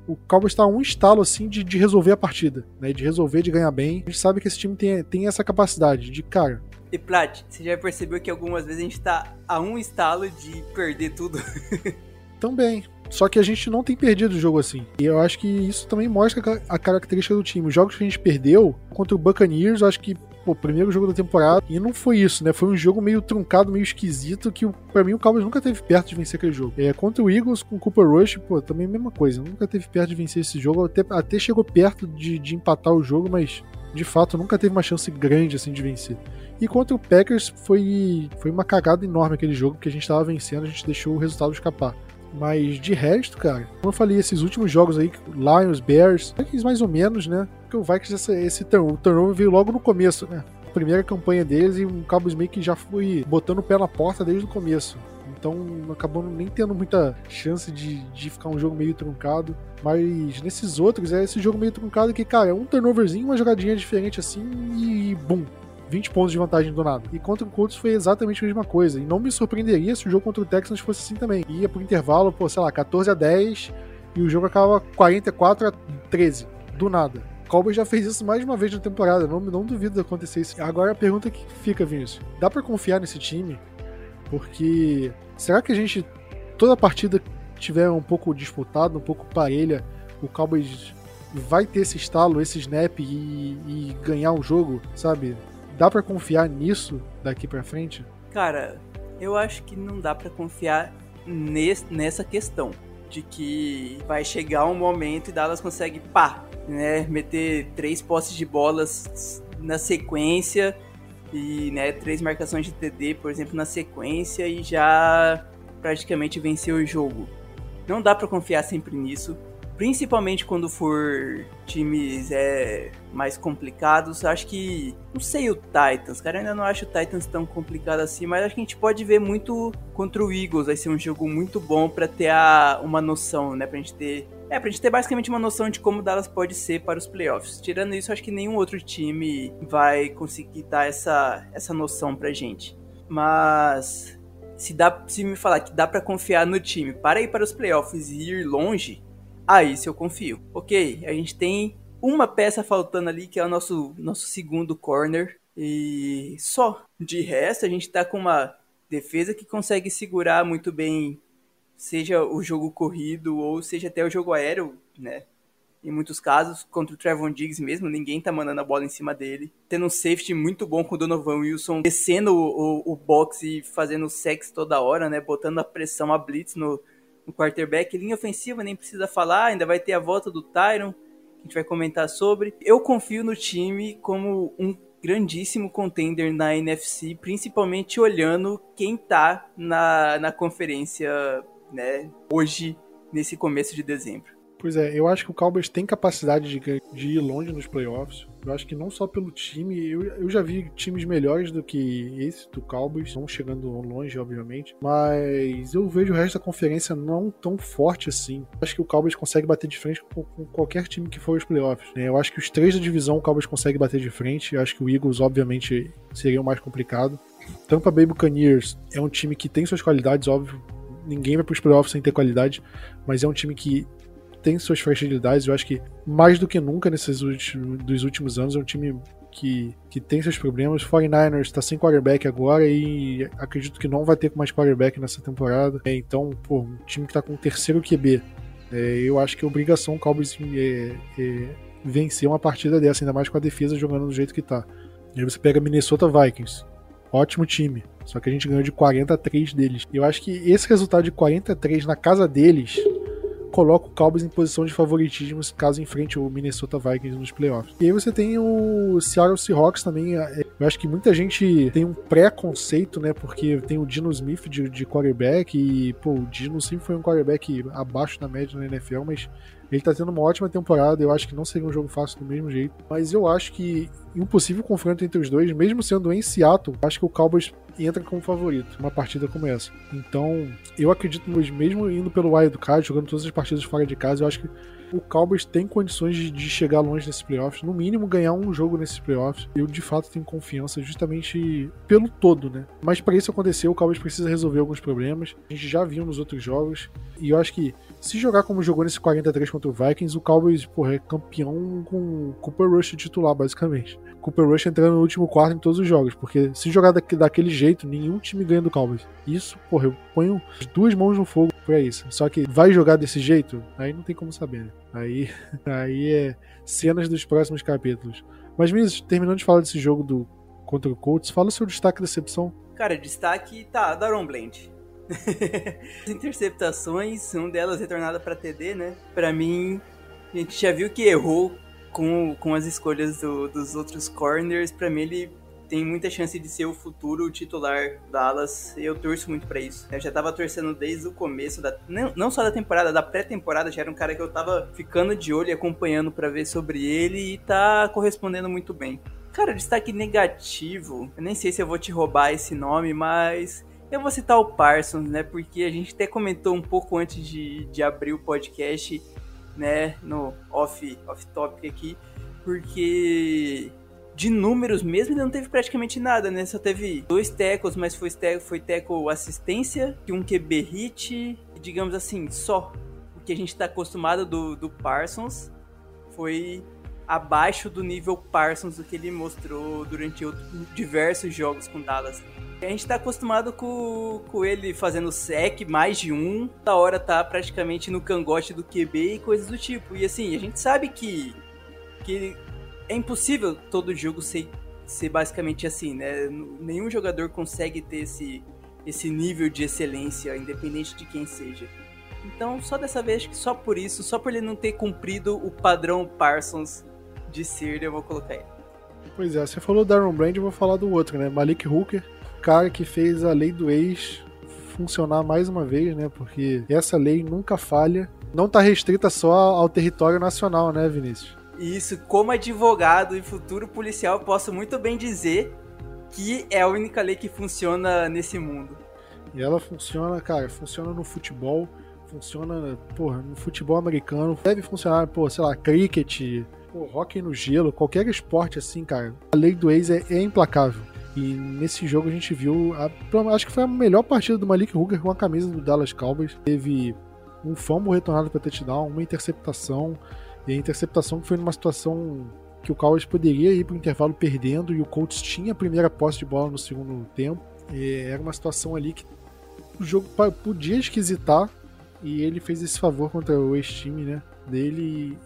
o Cowboys está a um estalo assim de, de resolver a partida, né? De resolver, de ganhar bem. A gente sabe que esse time tem, tem essa capacidade de, cara. E Plat, você já percebeu que algumas vezes a gente está a um estalo de perder tudo? Também. Só que a gente não tem perdido o jogo assim. E eu acho que isso também mostra a característica do time. Os jogos que a gente perdeu contra o Buccaneers, eu acho que pô, primeiro jogo da temporada. E não foi isso, né? Foi um jogo meio truncado, meio esquisito, que para mim o Cowboys nunca teve perto de vencer aquele jogo. É, contra o Eagles com o Cooper Rush, pô, também a mesma coisa. Nunca teve perto de vencer esse jogo. Até, até chegou perto de, de empatar o jogo, mas de fato nunca teve uma chance grande assim de vencer. E contra o Packers foi, foi uma cagada enorme aquele jogo, porque a gente tava vencendo, a gente deixou o resultado escapar. Mas de resto, cara, como eu falei, esses últimos jogos aí, Lions, Bears, mais ou menos, né? Porque o Vikings, esse, esse o turnover veio logo no começo, né? Primeira campanha deles e o meio que já foi botando o pé na porta desde o começo. Então acabou nem tendo muita chance de, de ficar um jogo meio truncado. Mas nesses outros, é esse jogo meio truncado que, cara, é um turnoverzinho, uma jogadinha diferente assim e bum, 20 pontos de vantagem do nada. E contra o Colts foi exatamente a mesma coisa. E não me surpreenderia se o jogo contra o Texans fosse assim também. Ia pro intervalo, pô, sei lá, 14 a 10 e o jogo acaba 44 a 13. Do nada. Cowboys já fez isso mais uma vez na temporada. Não, não duvido de acontecer isso. Agora a pergunta que fica, Vinícius: dá para confiar nesse time? Porque será que a gente, toda a partida tiver um pouco disputada, um pouco parelha, o Cowboys vai ter esse estalo, esse snap e, e ganhar o jogo, sabe? Dá para confiar nisso daqui para frente? Cara, eu acho que não dá para confiar nesse, nessa questão de que vai chegar um momento e Dallas consegue pá, né, meter três postes de bolas na sequência e né, três marcações de TD, por exemplo, na sequência e já praticamente vencer o jogo. Não dá para confiar sempre nisso. Principalmente quando for times é, mais complicados. Acho que. Não sei o Titans, cara. Ainda não acho o Titans tão complicado assim. Mas acho que a gente pode ver muito contra o Eagles. Vai ser um jogo muito bom para ter a, uma noção, né? Pra gente ter. É, pra gente ter basicamente uma noção de como Dallas pode ser para os playoffs. Tirando isso, acho que nenhum outro time vai conseguir dar essa, essa noção pra gente. Mas se dá se me falar que dá para confiar no time para ir para os playoffs e ir longe, Aí se eu confio. Ok, a gente tem uma peça faltando ali, que é o nosso, nosso segundo corner. E só. De resto, a gente tá com uma defesa que consegue segurar muito bem, seja o jogo corrido ou seja até o jogo aéreo, né? Em muitos casos, contra o Trevon Diggs mesmo, ninguém tá mandando a bola em cima dele. Tendo um safety muito bom com o Donovan Wilson, descendo o, o, o box e fazendo sex toda hora, né? Botando a pressão, a blitz no, no quarterback. Linha ofensiva, nem precisa falar, ainda vai ter a volta do Tyron, que a gente vai comentar sobre. Eu confio no time como um grandíssimo contender na NFC, principalmente olhando quem tá na, na conferência né, hoje, nesse começo de dezembro. Pois é, eu acho que o Cowboys tem capacidade de, de ir longe nos playoffs. Eu acho que não só pelo time, eu, eu já vi times melhores do que esse do Cowboys, não chegando longe, obviamente, mas eu vejo o resto da conferência não tão forte assim. Acho que o Cowboys consegue bater de frente com, com qualquer time que for aos playoffs. Né? Eu acho que os três da divisão o Cowboys consegue bater de frente. Eu acho que o Eagles, obviamente, seria o mais complicado. Tampa Bay Buccaneers é um time que tem suas qualidades, óbvio. Ninguém vai para os playoffs sem ter qualidade, mas é um time que tem suas fragilidades. Eu acho que mais do que nunca nesses últimos, dos últimos anos é um time que, que tem seus problemas. 49ers está sem quarterback agora e acredito que não vai ter mais quarterback nessa temporada. É, então, pô, um time que está com o terceiro QB. É, eu acho que é obrigação o Cowboys é, é, vencer uma partida dessa, ainda mais com a defesa jogando do jeito que está. E aí você pega Minnesota Vikings. Ótimo time. Só que a gente ganhou de 43 deles. Eu acho que esse resultado de 43 na casa deles coloca o Cowboys em posição de favoritismo caso enfrente o Minnesota Vikings nos playoffs. E aí você tem o Seattle Seahawks também. É, eu acho que muita gente tem um pré-conceito, né? Porque tem o Dino Smith de, de quarterback e, pô, o Dino sempre foi um quarterback abaixo da média na NFL, mas ele tá tendo uma ótima temporada, eu acho que não seria um jogo fácil do mesmo jeito. Mas eu acho que um possível confronto entre os dois, mesmo sendo em Seattle, acho que o Cowboys entra como favorito uma partida como essa. Então, eu acredito mesmo indo pelo wild card, jogando todas as partidas fora de casa, eu acho que o Cowboys tem condições de, de, chegar longe nesses playoffs, no mínimo ganhar um jogo nesses playoffs. Eu de fato tenho confiança justamente pelo todo, né? Mas para isso acontecer, o Cowboys precisa resolver alguns problemas. A gente já viu nos outros jogos e eu acho que se jogar como jogou nesse 43 contra o Vikings, o Cowboys porra, é campeão com Cooper Rush titular, basicamente. Cooper Rush entrando no último quarto em todos os jogos, porque se jogar daquele jeito, nenhum time ganha do Cowboys. Isso, porra, eu ponho as duas mãos no fogo pra isso. Só que vai jogar desse jeito? Aí não tem como saber, né? Aí, aí é cenas dos próximos capítulos. Mas, Miz, terminando de falar desse jogo do contra o Colts, fala o seu destaque da decepção. Cara, destaque tá, Daron Blend. As interceptações, uma delas retornada para TD, né? Para mim, a gente já viu que errou com, com as escolhas do, dos outros corners. Para mim, ele tem muita chance de ser o futuro titular da Dallas. Eu torço muito para isso. Eu já tava torcendo desde o começo da não, não só da temporada, da pré-temporada, já era um cara que eu tava ficando de olho e acompanhando para ver sobre ele e tá correspondendo muito bem. Cara, destaque negativo, eu nem sei se eu vou te roubar esse nome, mas eu vou citar o Parsons, né? Porque a gente até comentou um pouco antes de, de abrir o podcast, né? No off, off topic aqui. Porque de números mesmo ele não teve praticamente nada, né? Só teve dois tecos, mas foi teco, foi teco assistência, e um QB hit, digamos assim, só. O que a gente tá acostumado do, do Parsons foi abaixo do nível Parsons do que ele mostrou durante outros, diversos jogos com Dallas. A gente tá acostumado com, com ele fazendo sec, mais de um, da hora tá praticamente no cangote do QB e coisas do tipo. E assim, a gente sabe que, que é impossível todo jogo ser, ser basicamente assim, né? Nenhum jogador consegue ter esse, esse nível de excelência, independente de quem seja. Então, só dessa vez, só por isso, só por ele não ter cumprido o padrão Parsons de ser, eu vou colocar ele. Pois é, você falou do Aaron Brand, eu vou falar do outro, né? Malik Hooker, cara que fez a lei do ex funcionar mais uma vez, né? Porque essa lei nunca falha. não tá restrita só ao território nacional, né, Vinícius? Isso, como advogado e futuro policial, posso muito bem dizer que é a única lei que funciona nesse mundo. E ela funciona, cara, funciona no futebol, funciona, porra, no futebol americano, deve funcionar, pô, sei lá, cricket, pô, hockey no gelo, qualquer esporte assim, cara. A lei do ex é, é implacável. E nesse jogo a gente viu, a, acho que foi a melhor partida do Malik Hooker com a camisa do Dallas Cowboys. Teve um fumble retornado para touchdown, uma interceptação, e a interceptação que foi numa situação que o Cowboys poderia ir para o intervalo perdendo e o Colts tinha a primeira posse de bola no segundo tempo. E era uma situação ali que o jogo podia esquisitar e ele fez esse favor contra o ex-time né, dele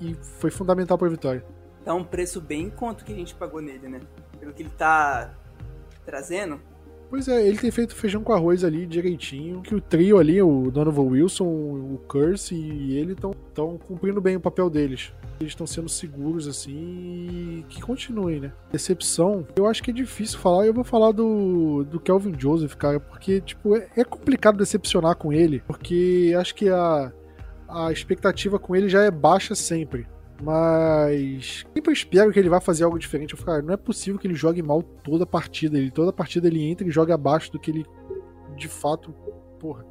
e, e foi fundamental para a vitória. Tá um preço bem quanto que a gente pagou nele, né? Pelo que ele tá trazendo, Pois é, ele tem feito feijão com arroz ali direitinho. Que o trio ali, o Donovan Wilson, o Curse e ele estão cumprindo bem o papel deles. Eles estão sendo seguros assim e que continuem, né? Decepção, eu acho que é difícil falar. Eu vou falar do, do Kelvin Joseph, cara, porque, tipo, é, é complicado decepcionar com ele, porque acho que a, a expectativa com ele já é baixa sempre. Mas sempre espero que ele vá fazer algo diferente. Eu falo, não é possível que ele jogue mal toda a partida. Ele, toda a partida ele entra e joga abaixo do que ele de fato, porra,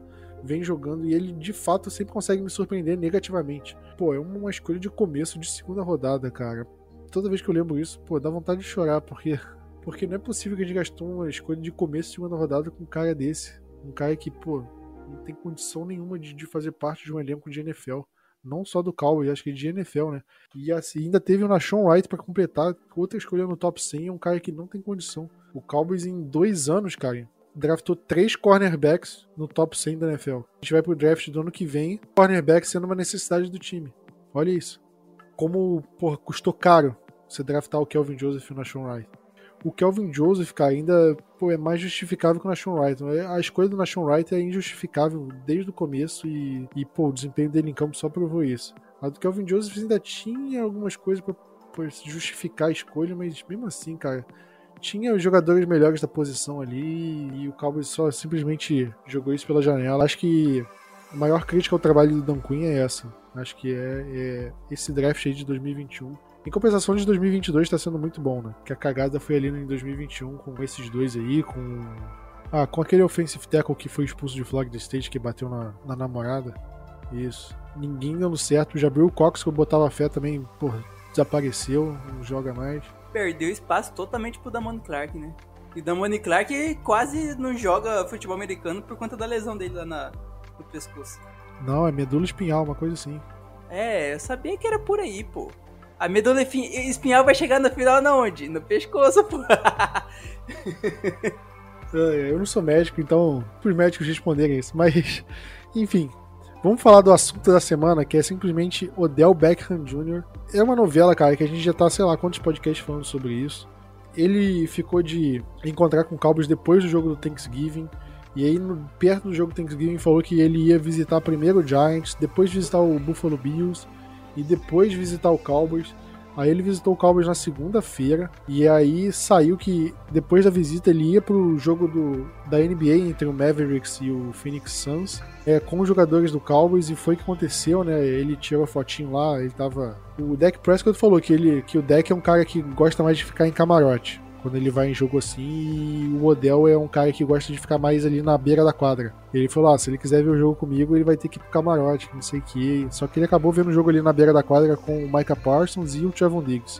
vem jogando. E ele de fato sempre consegue me surpreender negativamente. Pô, é uma escolha de começo de segunda rodada, cara. Toda vez que eu lembro isso, pô, dá vontade de chorar, porque, porque não é possível que a gente gastou uma escolha de começo de segunda rodada com um cara desse. Um cara que, pô, não tem condição nenhuma de, de fazer parte de um elenco de NFL não só do Cowboys, acho que de NFL, né? E assim, ainda teve o Nashon Wright para completar, outra escolha no top 100, é um cara que não tem condição. O Cowboys em dois anos, cara, draftou três cornerbacks no top 100 da NFL. A gente vai pro draft do ano que vem, cornerback sendo uma necessidade do time. Olha isso. Como, porra, custou caro você draftar o Kelvin Joseph e o Nashon Wright o Kelvin Joseph, cara, ainda pô, é mais justificável que o Nashon Wright. A escolha do Nashon Wright é injustificável desde o começo e, e pô, o desempenho dele em campo só provou isso. A do Kelvin Joseph ainda tinha algumas coisas para justificar a escolha, mas mesmo assim, cara, tinha os jogadores melhores da posição ali e o Cowboys só simplesmente jogou isso pela janela. Acho que a maior crítica ao trabalho do Dan Quinn é essa. Acho que é, é esse draft aí de 2021 em compensação de 2022 está sendo muito bom, né? Que a cagada foi ali em 2021 com esses dois aí, com. Ah, com aquele offensive tackle que foi expulso de Florida State que bateu na, na namorada. Isso. Ninguém dando certo. Já abriu o Cox que eu botava fé também, porra, desapareceu, não joga mais. Perdeu espaço totalmente pro Damone Clark, né? E Damone Clark quase não joga futebol americano por conta da lesão dele lá na, no pescoço. Não, é medula espinhal, uma coisa assim. É, eu sabia que era por aí, pô. A medula espinhal vai chegar no final na onde? No pescoço, pô. É, eu não sou médico, então os médicos responderem isso. Mas, enfim, vamos falar do assunto da semana, que é simplesmente Odell Beckham Jr. É uma novela, cara, que a gente já tá, sei lá, quantos podcasts falando sobre isso. Ele ficou de encontrar com o Cowboys depois do jogo do Thanksgiving. E aí, no, perto do jogo do Thanksgiving, falou que ele ia visitar primeiro o Giants, depois visitar o Buffalo Bills e depois visitar o Cowboys. Aí ele visitou o Cowboys na segunda-feira e aí saiu que depois da visita ele ia pro jogo do, da NBA entre o Mavericks e o Phoenix Suns é, com os jogadores do Cowboys e foi o que aconteceu, né? Ele tirou a fotinho lá, ele tava. O Dak Prescott falou que, ele, que o Dak é um cara que gosta mais de ficar em camarote quando ele vai em jogo assim, e o Odell é um cara que gosta de ficar mais ali na beira da quadra. Ele falou: ah, se ele quiser ver o jogo comigo, ele vai ter que ir pro camarote, não sei o que. Só que ele acabou vendo o jogo ali na beira da quadra com o Micah Parsons e o Trevon Diggs.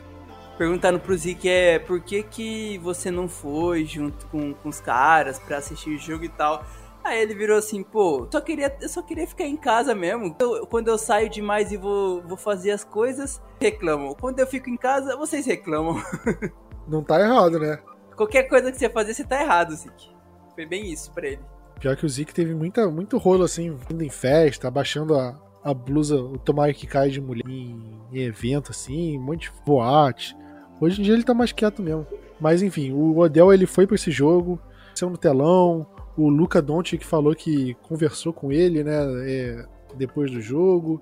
Perguntaram pro Zeke é por que, que você não foi junto com, com os caras para assistir o jogo e tal. Aí ele virou assim, pô, só queria, eu só queria ficar em casa mesmo. Eu, quando eu saio demais e vou, vou fazer as coisas, reclamam. Quando eu fico em casa, vocês reclamam. Não tá errado, né? Qualquer coisa que você fazer, você tá errado, Zik. Foi bem isso pra ele. Pior que o Zik teve muita, muito rolo, assim, indo em festa, abaixando a, a blusa, o tomar que cai de mulher em, em, evento, assim, um monte de boate. Hoje em dia ele tá mais quieto mesmo. Mas enfim, o Odell ele foi para esse jogo, saiu no telão. O Luca Doncic falou que conversou com ele, né, é, depois do jogo.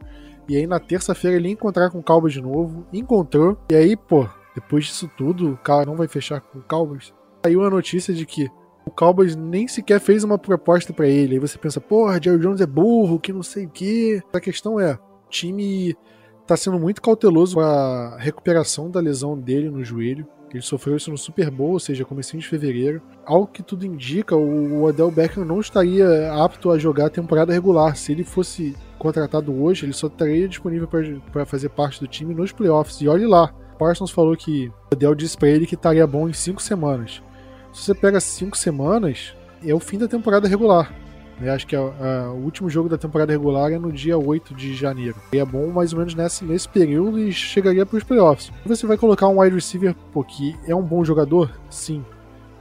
E aí na terça-feira ele ia encontrar com o Calvo de novo. Encontrou. E aí, pô, depois disso tudo, o cara não vai fechar com o Cowboys. Saiu a notícia de que o Cowboys nem sequer fez uma proposta para ele. Aí você pensa, porra, Jerry Jones é burro, que não sei o quê. A questão é, o time tá sendo muito cauteloso com a recuperação da lesão dele no joelho. Ele sofreu isso no Super Bowl, ou seja, comecinho de fevereiro. Ao que tudo indica, o Odell Beckham não estaria apto a jogar a temporada regular. Se ele fosse contratado hoje, ele só estaria disponível para fazer parte do time nos playoffs. E olhe lá, Parsons falou que o Odell disse para ele que estaria bom em cinco semanas. Se você pega cinco semanas, é o fim da temporada regular. Eu acho que a, a, o último jogo da temporada regular é no dia 8 de janeiro. E é bom mais ou menos nesse, nesse período e chegaria para os playoffs. Você vai colocar um wide receiver, pô, que é um bom jogador? Sim.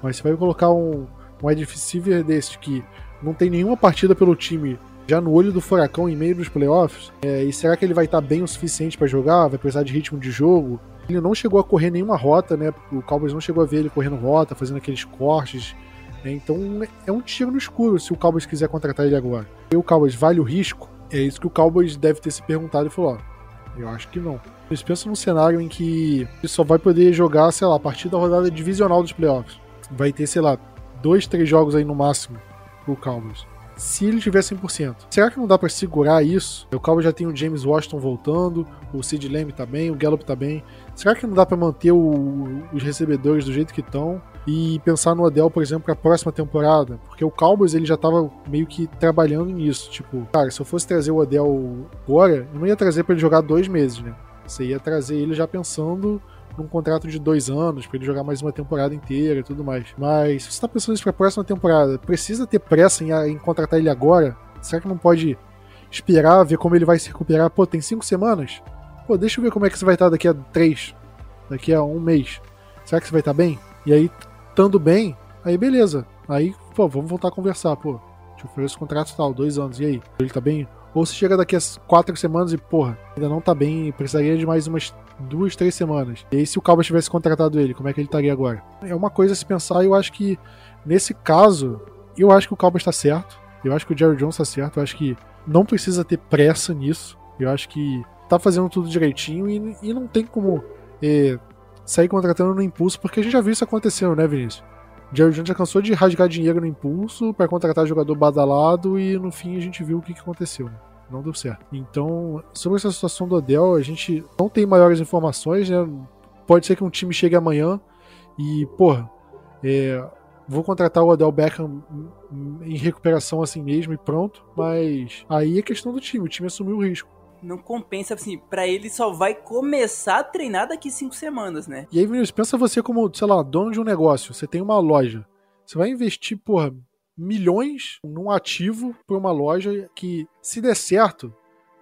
Mas você vai colocar um, um wide receiver desse que não tem nenhuma partida pelo time já no olho do furacão em meio dos playoffs? É, e será que ele vai estar bem o suficiente para jogar? Vai precisar de ritmo de jogo? Ele não chegou a correr nenhuma rota, né? O Cowboys não chegou a ver ele correndo rota, fazendo aqueles cortes né? Então é um tiro no escuro se o Cowboys quiser contratar ele agora. E o Cowboys vale o risco? É isso que o Cowboys deve ter se perguntado e falou: ó, eu acho que não. Eles pensam num cenário em que ele só vai poder jogar, sei lá, a partir da rodada divisional dos playoffs. Vai ter, sei lá, dois, três jogos aí no máximo pro Cowboys. Se ele tiver 100%. Será que não dá para segurar isso? O Cowboys já tem o James Washington voltando, o Sid Lamb tá bem, o Gallup tá bem. Será que não dá para manter o, os recebedores do jeito que estão? e pensar no Odell, por exemplo, para a próxima temporada, porque o Cowboys ele já estava meio que trabalhando nisso, tipo, cara, se eu fosse trazer o Odell agora, eu não ia trazer para ele jogar dois meses, né? Você ia trazer ele já pensando num contrato de dois anos, para ele jogar mais uma temporada inteira e tudo mais. Mas se você está pensando isso para a próxima temporada, precisa ter pressa em, em contratar ele agora? Será que não pode esperar, ver como ele vai se recuperar? Pô, tem cinco semanas? Pô, deixa eu ver como é que você vai estar daqui a três, daqui a um mês. Será que você vai estar bem? E aí estando bem, aí beleza. Aí, pô, vamos voltar a conversar, pô. Te ofereço contrato tal, dois anos, e aí? Ele tá bem? Ou se chega daqui a quatro semanas e, porra, ainda não tá bem, precisaria de mais umas duas, três semanas. E aí, se o Cowboys tivesse contratado ele, como é que ele estaria agora? É uma coisa a se pensar, e eu acho que, nesse caso, eu acho que o Cowboys tá certo. Eu acho que o Jerry Jones tá certo. Eu acho que não precisa ter pressa nisso. Eu acho que tá fazendo tudo direitinho e, e não tem como é, sair contratando no impulso, porque a gente já viu isso acontecendo, né, Vinícius? Jerry Jones já cansou de rasgar dinheiro no impulso para contratar jogador badalado e no fim a gente viu o que, que aconteceu, né? Não deu certo. Então, sobre essa situação do Odell, a gente não tem maiores informações, né? Pode ser que um time chegue amanhã e, porra, é, vou contratar o Odell Beckham em recuperação assim mesmo e pronto, mas aí é questão do time, o time assumiu o risco não compensa, assim, para ele só vai começar a treinar daqui cinco semanas, né? E aí, Vinícius, pensa você como, sei lá, dono de um negócio, você tem uma loja, você vai investir, porra, milhões num ativo para uma loja que, se der certo,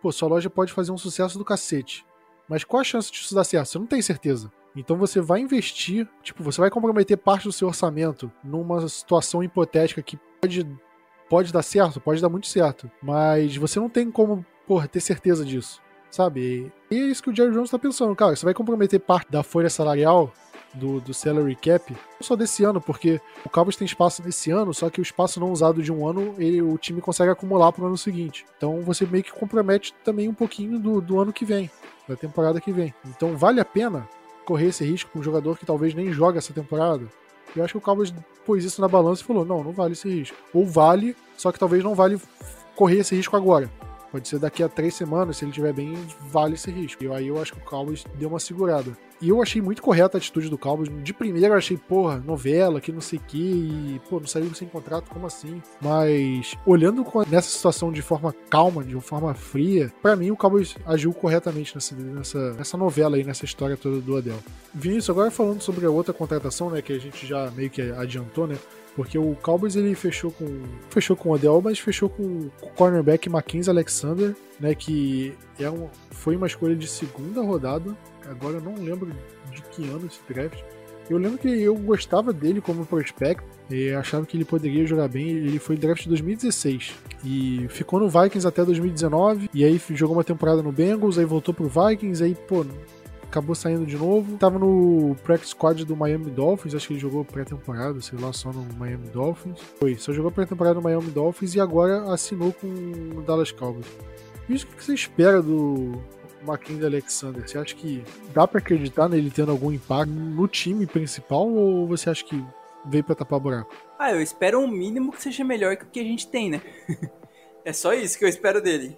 pô, sua loja pode fazer um sucesso do cacete. Mas qual a chance disso dar certo? Você não tem certeza. Então você vai investir, tipo, você vai comprometer parte do seu orçamento numa situação hipotética que pode, pode dar certo, pode dar muito certo. Mas você não tem como porra, ter certeza disso, sabe? E é isso que o Jerry Jones tá pensando, cara. Você vai comprometer parte da folha salarial do, do salary cap, não só desse ano, porque o Cowboys tem espaço nesse ano, só que o espaço não usado de um ano, ele, o time consegue acumular pro ano seguinte. Então você meio que compromete também um pouquinho do, do ano que vem, da temporada que vem. Então vale a pena correr esse risco com um jogador que talvez nem joga essa temporada? Eu acho que o Cowboys pôs isso na balança e falou: não, não vale esse risco. Ou vale, só que talvez não vale correr esse risco agora. Pode ser daqui a três semanas, se ele estiver bem, vale esse risco. E aí eu acho que o Cowboys deu uma segurada. E eu achei muito correta a atitude do Cowboys. De primeira eu achei, porra, novela, que não sei o que, e, pô, não saiu sem contrato, como assim? Mas, olhando nessa situação de forma calma, de forma fria, para mim o Cowboys agiu corretamente nessa, nessa, nessa novela aí, nessa história toda do Adel. Vinícius, agora falando sobre a outra contratação, né, que a gente já meio que adiantou, né? Porque o Cowboys ele fechou com fechou com o Odell, mas fechou com o cornerback Mackenzie Alexander, né, que é um, foi uma escolha de segunda rodada. Agora eu não lembro de que ano esse draft. Eu lembro que eu gostava dele como prospect, e achava que ele poderia jogar bem. Ele foi draft de 2016 e ficou no Vikings até 2019. E aí jogou uma temporada no Bengals, aí voltou pro Vikings, aí pô, acabou saindo de novo. Tava no practice squad do Miami Dolphins, acho que ele jogou pré-temporada, sei lá, só no Miami Dolphins. Foi, só jogou pré-temporada no Miami Dolphins e agora assinou com o Dallas Cowboys. Isso que você espera do Mackenzie Alexander? Você acha que dá para acreditar nele tendo algum impacto no time principal ou você acha que veio pra tapar buraco? Ah, eu espero um mínimo que seja melhor que o que a gente tem, né? é só isso que eu espero dele.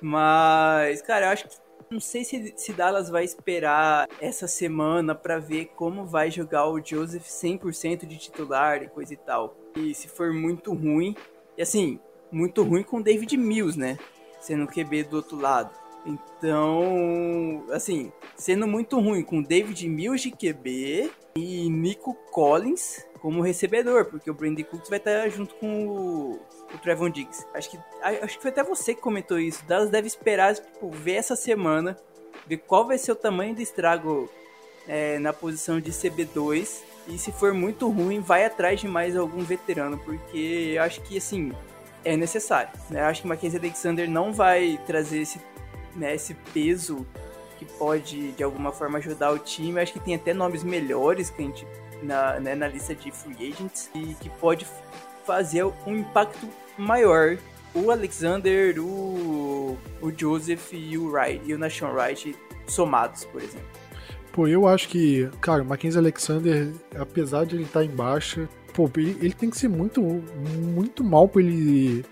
Mas, cara, eu acho que não sei se, se Dallas vai esperar essa semana para ver como vai jogar o Joseph 100% de titular e coisa e tal. E se for muito ruim, e assim, muito ruim com David Mills, né? Sendo QB do outro lado. Então, assim, sendo muito ruim com David Mills de QB e Nico Collins como recebedor, porque o Brandon Cooks vai estar junto com o, o Trevon Diggs. Acho que, acho que foi até você que comentou isso. Dallas deve esperar tipo, ver essa semana, ver qual vai ser o tamanho do estrago é, na posição de CB2 e se for muito ruim, vai atrás de mais algum veterano, porque eu acho que assim é necessário. Né? Eu acho que Mackenzie Alexander não vai trazer esse, né, esse peso que pode de alguma forma ajudar o time. Eu acho que tem até nomes melhores que a gente na, né, na lista de free agents e que pode fazer um impacto maior. O Alexander, o, o Joseph e o Wright e o Nashon Wright somados, por exemplo. Pô, eu acho que, cara, o Mackenzie Alexander, apesar de ele estar tá em baixa, pô, ele, ele, tem que ser muito, muito mal pra ele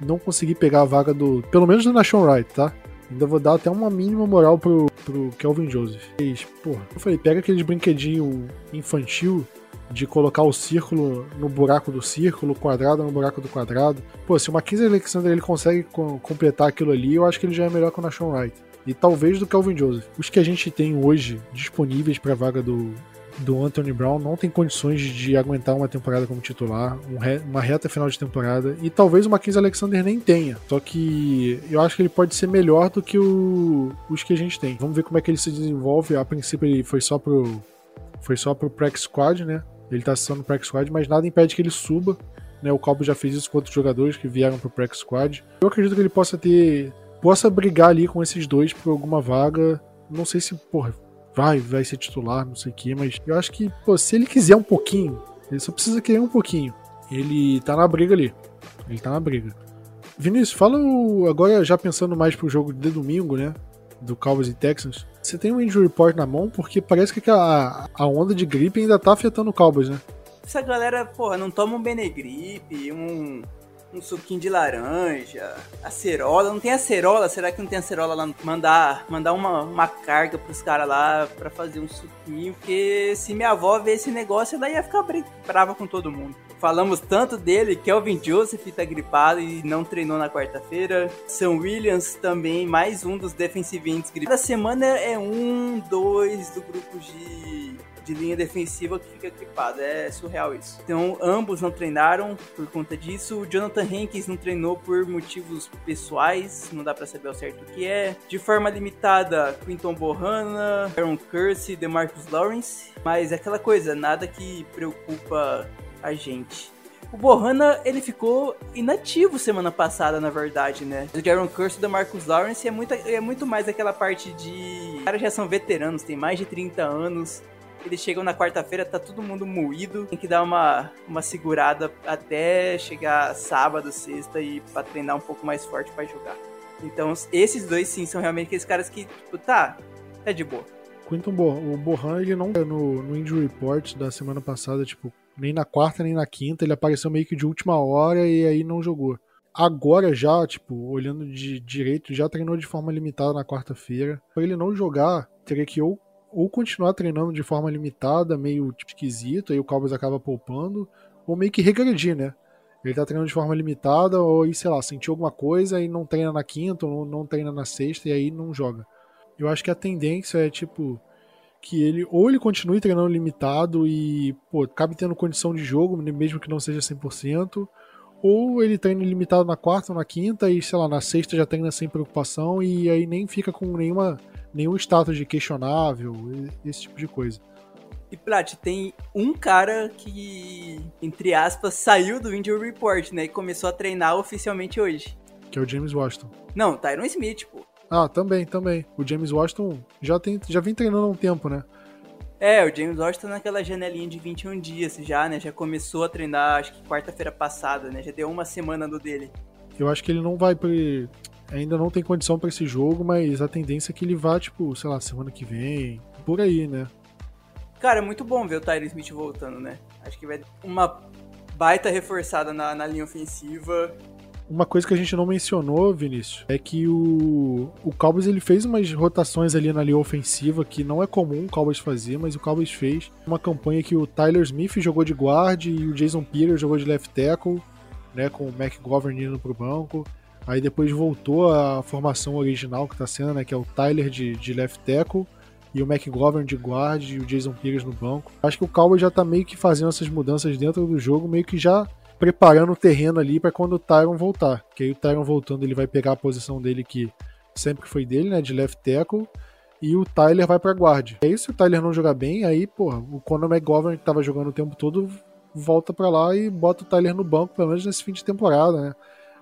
não conseguir pegar a vaga do. Pelo menos do Nashon Wright, tá? Ainda vou dar até uma mínima moral pro, pro Kelvin Joseph. Mas, porra, eu falei, pega aqueles brinquedinho infantil de colocar o círculo no buraco do círculo, o quadrado no buraco do quadrado. Pô, se o Mackenzie Alexander ele consegue completar aquilo ali, eu acho que ele já é melhor que o Nashon Wright. E talvez do Kelvin Joseph. Os que a gente tem hoje disponíveis para vaga do, do Anthony Brown não tem condições de aguentar uma temporada como titular, uma reta final de temporada, e talvez o Mackenzie Alexander nem tenha. Só que eu acho que ele pode ser melhor do que o, os que a gente tem. Vamos ver como é que ele se desenvolve. A princípio ele foi só pro foi só pro Prax Squad, né? Ele tá sendo no Prax Squad, mas nada impede que ele suba. Né? O Calvo já fez isso com outros jogadores que vieram pro Prax Squad. Eu acredito que ele possa ter possa brigar ali com esses dois por alguma vaga. Não sei se, porra, vai, vai ser titular, não sei o que, mas eu acho que, pô, se ele quiser um pouquinho, ele só precisa querer um pouquinho. Ele tá na briga ali. Ele tá na briga. Vinícius, fala o, agora já pensando mais pro jogo de domingo, né? Do Cowboys e Texans. Você tem um injury report na mão porque parece que a, a onda de gripe ainda tá afetando o Cowboys, né? Essa galera, porra, não toma um Benegripe, um um suquinho de laranja, acerola. Não tem acerola? Será que não tem acerola lá? Mandar, mandar uma, uma carga pros caras lá pra fazer um suquinho. Porque se minha avó ver esse negócio, ela ia ficar brava com todo mundo. Falamos tanto dele, Kelvin Joseph tá gripado e não treinou na quarta-feira. Sam Williams também, mais um dos defensive ends gripados. Cada semana é um, dois do grupo de de linha defensiva que fica gripado. É surreal isso. Então, ambos não treinaram por conta disso. O Jonathan Hankins não treinou por motivos pessoais, não dá para saber ao certo o que é. De forma limitada, Quinton Bohanna, Aaron Curse, DeMarcus Lawrence. Mas é aquela coisa, nada que preocupa a gente. O Bohanna, ele ficou inativo semana passada, na verdade, né? O Jaron Curse e o Marcus Lawrence é muito, é muito mais aquela parte de... Os caras já são veteranos, tem mais de 30 anos. Eles chegam na quarta-feira, tá todo mundo moído. Tem que dar uma, uma segurada até chegar sábado, sexta e pra treinar um pouco mais forte para jogar. Então, esses dois sim são realmente aqueles caras que, tipo, tá, tá de boa. Quinton o Bohan, ele não no, no injury report da semana passada, tipo, nem na quarta nem na quinta, ele apareceu meio que de última hora e aí não jogou. Agora já, tipo, olhando de direito, já treinou de forma limitada na quarta-feira. Para ele não jogar, teria que ou ou continuar treinando de forma limitada, meio esquisito, aí o Cowboys acaba poupando, ou meio que regredir, né? Ele tá treinando de forma limitada, ou, sei lá, sentiu alguma coisa e não treina na quinta, ou não treina na sexta, e aí não joga. Eu acho que a tendência é, tipo, que ele, ou ele continue treinando limitado e, pô, acabe tendo condição de jogo, mesmo que não seja 100%, ou ele treina limitado na quarta ou na quinta e, sei lá, na sexta já treina sem preocupação e aí nem fica com nenhuma nenhum status de questionável, esse tipo de coisa. E Plat, tem um cara que, entre aspas, saiu do Injury Report, né? E começou a treinar oficialmente hoje. Que é o James Washington. Não, Tyron Smith, pô. Ah, também, também. O James Washington já, tem, já vem treinando há um tempo, né? É, o James Washington naquela janelinha de 21 dias já, né? Já começou a treinar, acho que quarta-feira passada, né? Já deu uma semana do dele. Eu acho que ele não vai pre ainda não tem condição para esse jogo, mas a tendência é que ele vá, tipo, sei lá, semana que vem, por aí, né? Cara, é muito bom ver o Tyler Smith voltando, né? Acho que vai uma baita reforçada na, na linha ofensiva. Uma coisa que a gente não mencionou, Vinícius, é que o, o Cowboys ele fez umas rotações ali na linha ofensiva que não é comum o Cowboys fazer, mas o Cowboys fez. Uma campanha que o Tyler Smith jogou de guard e o Jason Peters jogou de left tackle, né, com o McGovern indo pro banco. Aí depois voltou a formação original que tá sendo, né, que é o Tyler de, de left tackle e o McGovern de guard e o Jason Peters no banco. Acho que o Cowboys já tá meio que fazendo essas mudanças dentro do jogo, meio que já preparando o terreno ali para quando o Tyron voltar. Que aí o Tyron voltando, ele vai pegar a posição dele que sempre foi dele, né, de left tackle, e o Tyler vai para guard. Aí se o Tyler não jogar bem, aí, porra, o Conor McGovern que tava jogando o tempo todo volta para lá e bota o Tyler no banco, pelo menos nesse fim de temporada, né?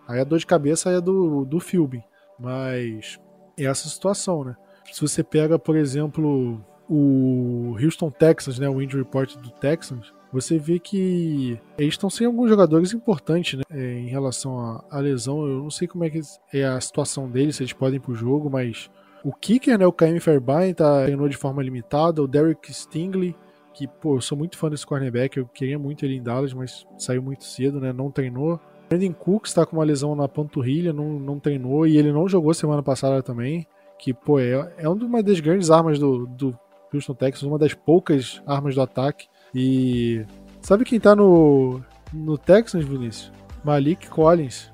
Aí a dor de cabeça é do, do Philby. Mas é essa situação, né? Se você pega, por exemplo, o Houston Texans, né, o injury report do Texans, você vê que eles estão sem alguns jogadores importantes né, é, em relação à, lesão. Eu não sei como é que é a situação deles, se eles podem ir pro jogo, mas o kicker, né, o Kaim Fairbairn, tá, treinou de forma limitada, o Derek Stingley, que, pô, eu sou muito fã desse cornerback, eu queria muito ele em Dallas, mas saiu muito cedo, né, não treinou. Brandon Cooks está com uma lesão na panturrilha, não, não treinou, e ele não jogou semana passada também, que, pô, é, é uma das grandes armas do, do Houston Texans, uma das poucas armas do ataque. E sabe quem tá no, no Texans, Vinícius? Malik Collins.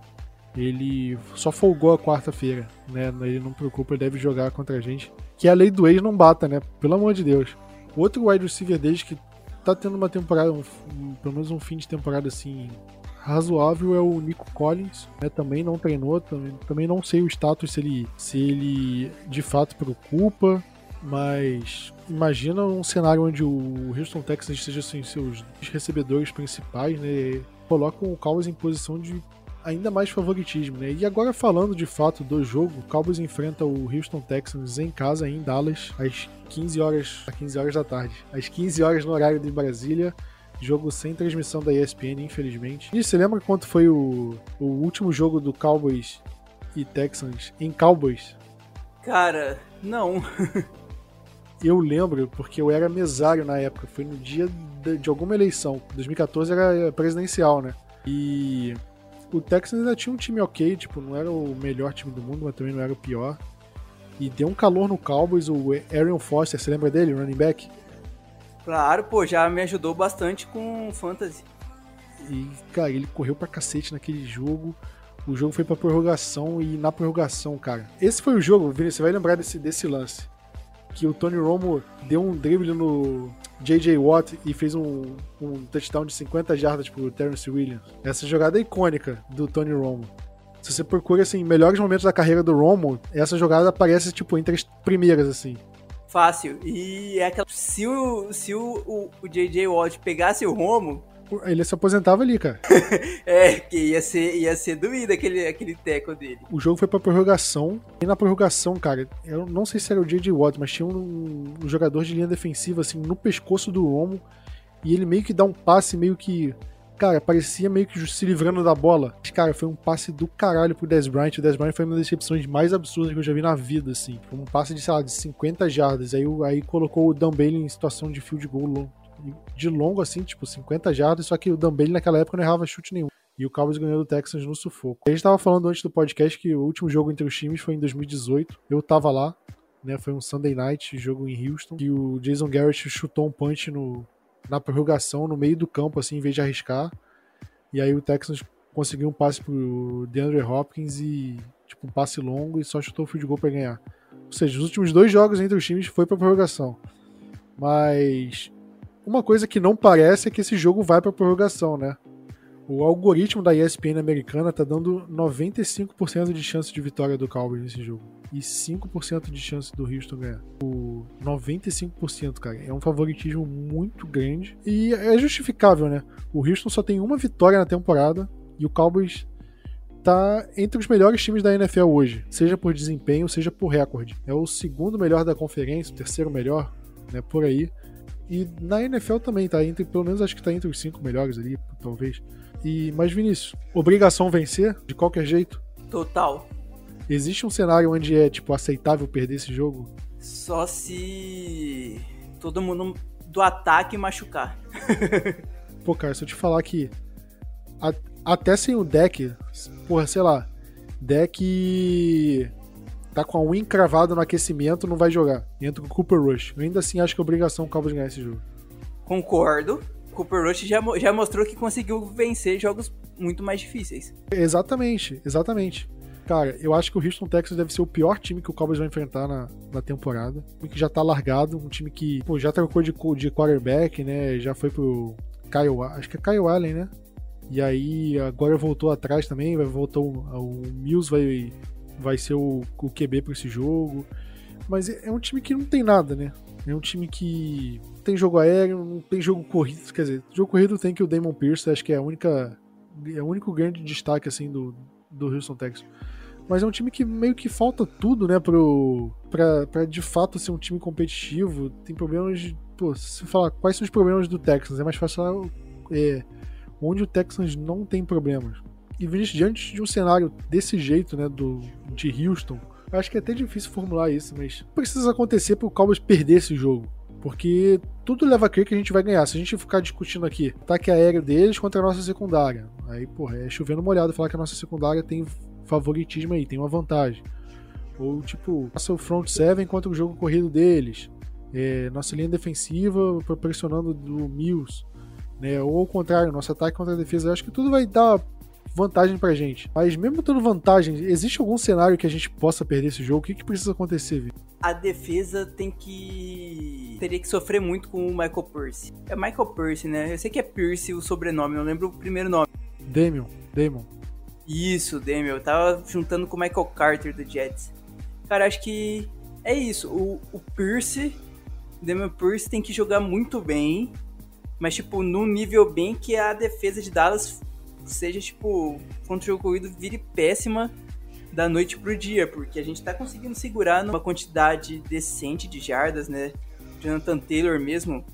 Ele só folgou a quarta-feira, né? Ele não preocupa, ele deve jogar contra a gente. Que a lei do ex não bata, né? Pelo amor de Deus. Outro wide receiver desde que tá tendo uma temporada, um, pelo menos um fim de temporada assim razoável é o Nico Collins, né? Também não treinou, também, também não sei o status se ele se ele de fato preocupa, mas imagina um cenário onde o Houston Texans esteja sem seus recebedores principais, né? Colocam o Cowboys em posição de ainda mais favoritismo, né? E agora falando de fato do jogo, o Cowboys enfrenta o Houston Texans em casa em Dallas às 15 horas, às 15 horas da tarde, às 15 horas no horário de Brasília. Jogo sem transmissão da ESPN, infelizmente. E você lembra quanto foi o, o último jogo do Cowboys e Texans em Cowboys? Cara, não. eu lembro porque eu era mesário na época, foi no dia de, alguma eleição. 2014 era presidencial, né? E o Texans ainda tinha um time ok, tipo, não era o melhor time do mundo, mas também não era o pior. E deu um calor no Cowboys, o Aaron Foster, você lembra dele, running back? Claro, pô, já me ajudou bastante com fantasy. E, cara, ele correu pra cacete naquele jogo. O jogo foi pra prorrogação e na prorrogação, cara. Esse foi o jogo, Vini, você vai lembrar desse, desse lance que o Tony Romo deu um drible no J.J. Watt e fez um, um touchdown de 50 jardas pro Terrence Williams. Essa jogada é icônica do Tony Romo. Se você procura, assim, melhores momentos da carreira do Romo, essa jogada aparece, tipo, entre as primeiras, assim. Fácil. E é aquela... Se o, se o, o, o J.J. Watt pegasse o Romo, ele se aposentava ali, cara. é, que ia ser, ia ser doído aquele, aquele teco dele. O jogo foi pra prorrogação. E na prorrogação, cara, eu não sei se era o J.J. Watt, mas tinha um, um, jogador de linha defensiva, assim, no pescoço do Romo. E ele meio que dá um passe, meio que. Cara, parecia meio que se livrando da bola. Cara, foi um passe do caralho pro Dez Bryant. O Dez Bryant foi uma das recepções mais absurdas que eu já vi na vida, assim. Foi um passe de, sei lá, de 50 jardas. Aí, aí colocou o Dan Bailey em situação de field goal de longo, assim, tipo 50 jardas, só que o Dan Bailey naquela época não errava chute nenhum. E o Cowboys ganhou do Texans no sufoco. A gente tava falando antes do podcast que o último jogo entre os times foi em 2018. Eu tava lá, né? Foi um Sunday night, jogo em Houston. E o Jason Garrett chutou um punch no, na prorrogação, no meio do campo, assim, em vez de arriscar. E aí o Texans conseguiu um passe pro DeAndre Hopkins e, tipo, um passe longo e só chutou o field goal pra ganhar. Ou seja, os últimos dois jogos entre os times foi pra prorrogação. Mas uma coisa que não parece é que esse jogo vai para prorrogação, né? O algoritmo da ESPN americana tá dando 95% de chance de vitória do Cowboys nesse jogo. E 5% de chance do Houston ganhar. O 95%, cara, é um favoritismo muito grande. E é justificável, né? O Houston só tem uma vitória na temporada. E o Cowboys tá entre os melhores times da NFL hoje. Seja por desempenho, seja por recorde. É o segundo melhor da conferência, o terceiro melhor, né? Por aí. E na NFL também, tá entre, pelo menos acho que tá entre os cinco melhores ali, talvez. E, mas Vinícius, obrigação vencer, de qualquer jeito? Total. Existe um cenário onde é, tipo, aceitável perder esse jogo? Só se todo mundo do ataque machucar. Pô, cara, se eu te falar que a, até sem o deck, porra, sei lá, deck tá com a win cravada no aquecimento, não vai jogar. Entra com o Cooper Rush. Eu ainda assim acho que é obrigação o Cowboys ganhar esse jogo. Concordo. Cooper Rush já, já mostrou que conseguiu vencer jogos muito mais difíceis. Exatamente, exatamente. Cara, eu acho que o Houston Texans deve ser o pior time que o Cowboys vai enfrentar na, na temporada. Um time que já tá largado, um time que pô, já trocou de, de quarterback, né? Já foi pro Kyle, acho que é Kyle Allen, né? E aí agora voltou atrás também, vai voltou o Mills vai vai ser o, o QB para esse jogo. Mas é, é um time que não tem nada, né? É um time que tem jogo aéreo, não tem jogo corrido, quer dizer, jogo corrido tem que o Damon Pierce, acho que é a única é o único grande destaque assim do do Houston Texans. Mas é um time que meio que falta tudo, né, pro pra, pra de fato ser um time competitivo. Tem problemas de, pô, se falar quais são os problemas do Texans, é mais fácil falar é, onde o Texans não tem problemas. E diante de um cenário desse jeito, né, do, de Houston, eu acho que é até difícil formular isso, mas precisa acontecer para o Cowboys perder esse jogo. Porque tudo leva a crer que a gente vai ganhar. Se a gente ficar discutindo aqui ataque aéreo deles contra a nossa secundária, aí, porra, é chovendo molhado falar que a nossa secundária tem favoritismo aí, tem uma vantagem. Ou, tipo, nosso front seven contra o jogo corrido deles. É, nossa linha defensiva pressionando do Mills. Né? Ou ao contrário, nosso ataque contra a defesa. Eu acho que tudo vai dar vantagem pra gente. Mas mesmo tendo vantagem, existe algum cenário que a gente possa perder esse jogo? O que, que precisa acontecer, Vitor? A defesa tem que. teria que sofrer muito com o Michael Pierce. É Michael Pierce, né? Eu sei que é Pierce o sobrenome, não lembro o primeiro nome. Damion. Damon. Isso, Damion. Eu tava juntando com o Michael Carter do Jets. Cara, acho que é isso. O, o Pierce, Damion Pierce tem que jogar muito bem. Mas, tipo, num nível bem que a defesa de Dallas seja, tipo, contra o jogo corrido vire péssima da noite pro dia, porque a gente tá conseguindo segurar numa quantidade decente de jardas, né? Jonathan Taylor mesmo.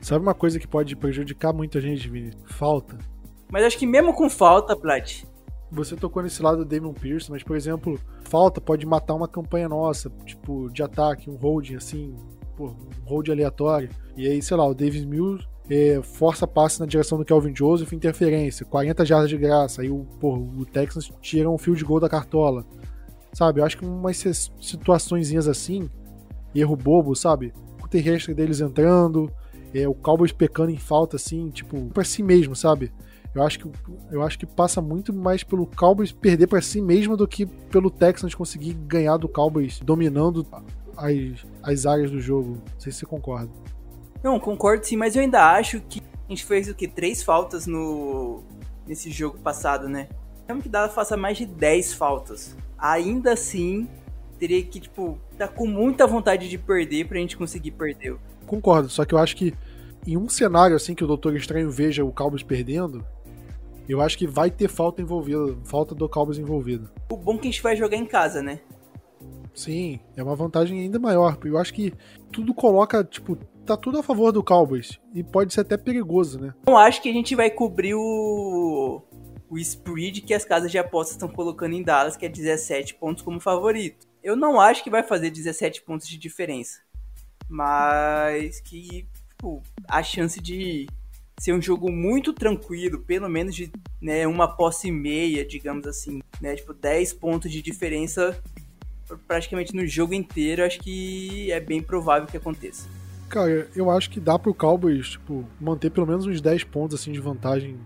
Sabe uma coisa que pode prejudicar muito a gente, Vini? Falta. Mas acho que mesmo com falta, Plat. Você tocou nesse lado do Damon Pierce, mas, por exemplo, falta pode matar uma campanha nossa, tipo, de ataque, um holding assim, pô, um hold aleatório. E aí, sei lá, o Davis Mills força passe na direção do Kelvin Joseph, interferência, 40 jardas de graça, aí o, pô, o Texans tira um fio de gol da cartola. Sabe, eu acho que umas situações assim, erro bobo, sabe? O terrestre deles entrando, é, o Cowboys pecando em falta, assim, tipo, pra si mesmo, sabe? Eu acho que, eu acho que passa muito mais pelo Cowboys perder para si mesmo do que pelo Texans conseguir ganhar do Cowboys dominando as, as áreas do jogo. Não sei se você concorda. Não, concordo sim, mas eu ainda acho que a gente fez o que? Três faltas no nesse jogo passado, né? Mesmo que Dallas faça mais de 10 faltas. Ainda assim, teria que, tipo, tá com muita vontade de perder pra gente conseguir perder. Concordo, só que eu acho que em um cenário assim que o Doutor Estranho veja o Cowboys perdendo, eu acho que vai ter falta envolvida, falta do Cowboys envolvida. O bom é que a gente vai jogar em casa, né? Sim, é uma vantagem ainda maior. Eu acho que tudo coloca, tipo, tá tudo a favor do Cowboys. E pode ser até perigoso, né? Eu acho que a gente vai cobrir o. O spread que as casas de apostas estão colocando em Dallas, que é 17 pontos como favorito. Eu não acho que vai fazer 17 pontos de diferença. Mas que, tipo, a chance de ser um jogo muito tranquilo, pelo menos de né, uma posse e meia, digamos assim, né? Tipo, 10 pontos de diferença praticamente no jogo inteiro, acho que é bem provável que aconteça. Cara, eu acho que dá pro Cowboys, tipo, manter pelo menos uns 10 pontos, assim, de vantagem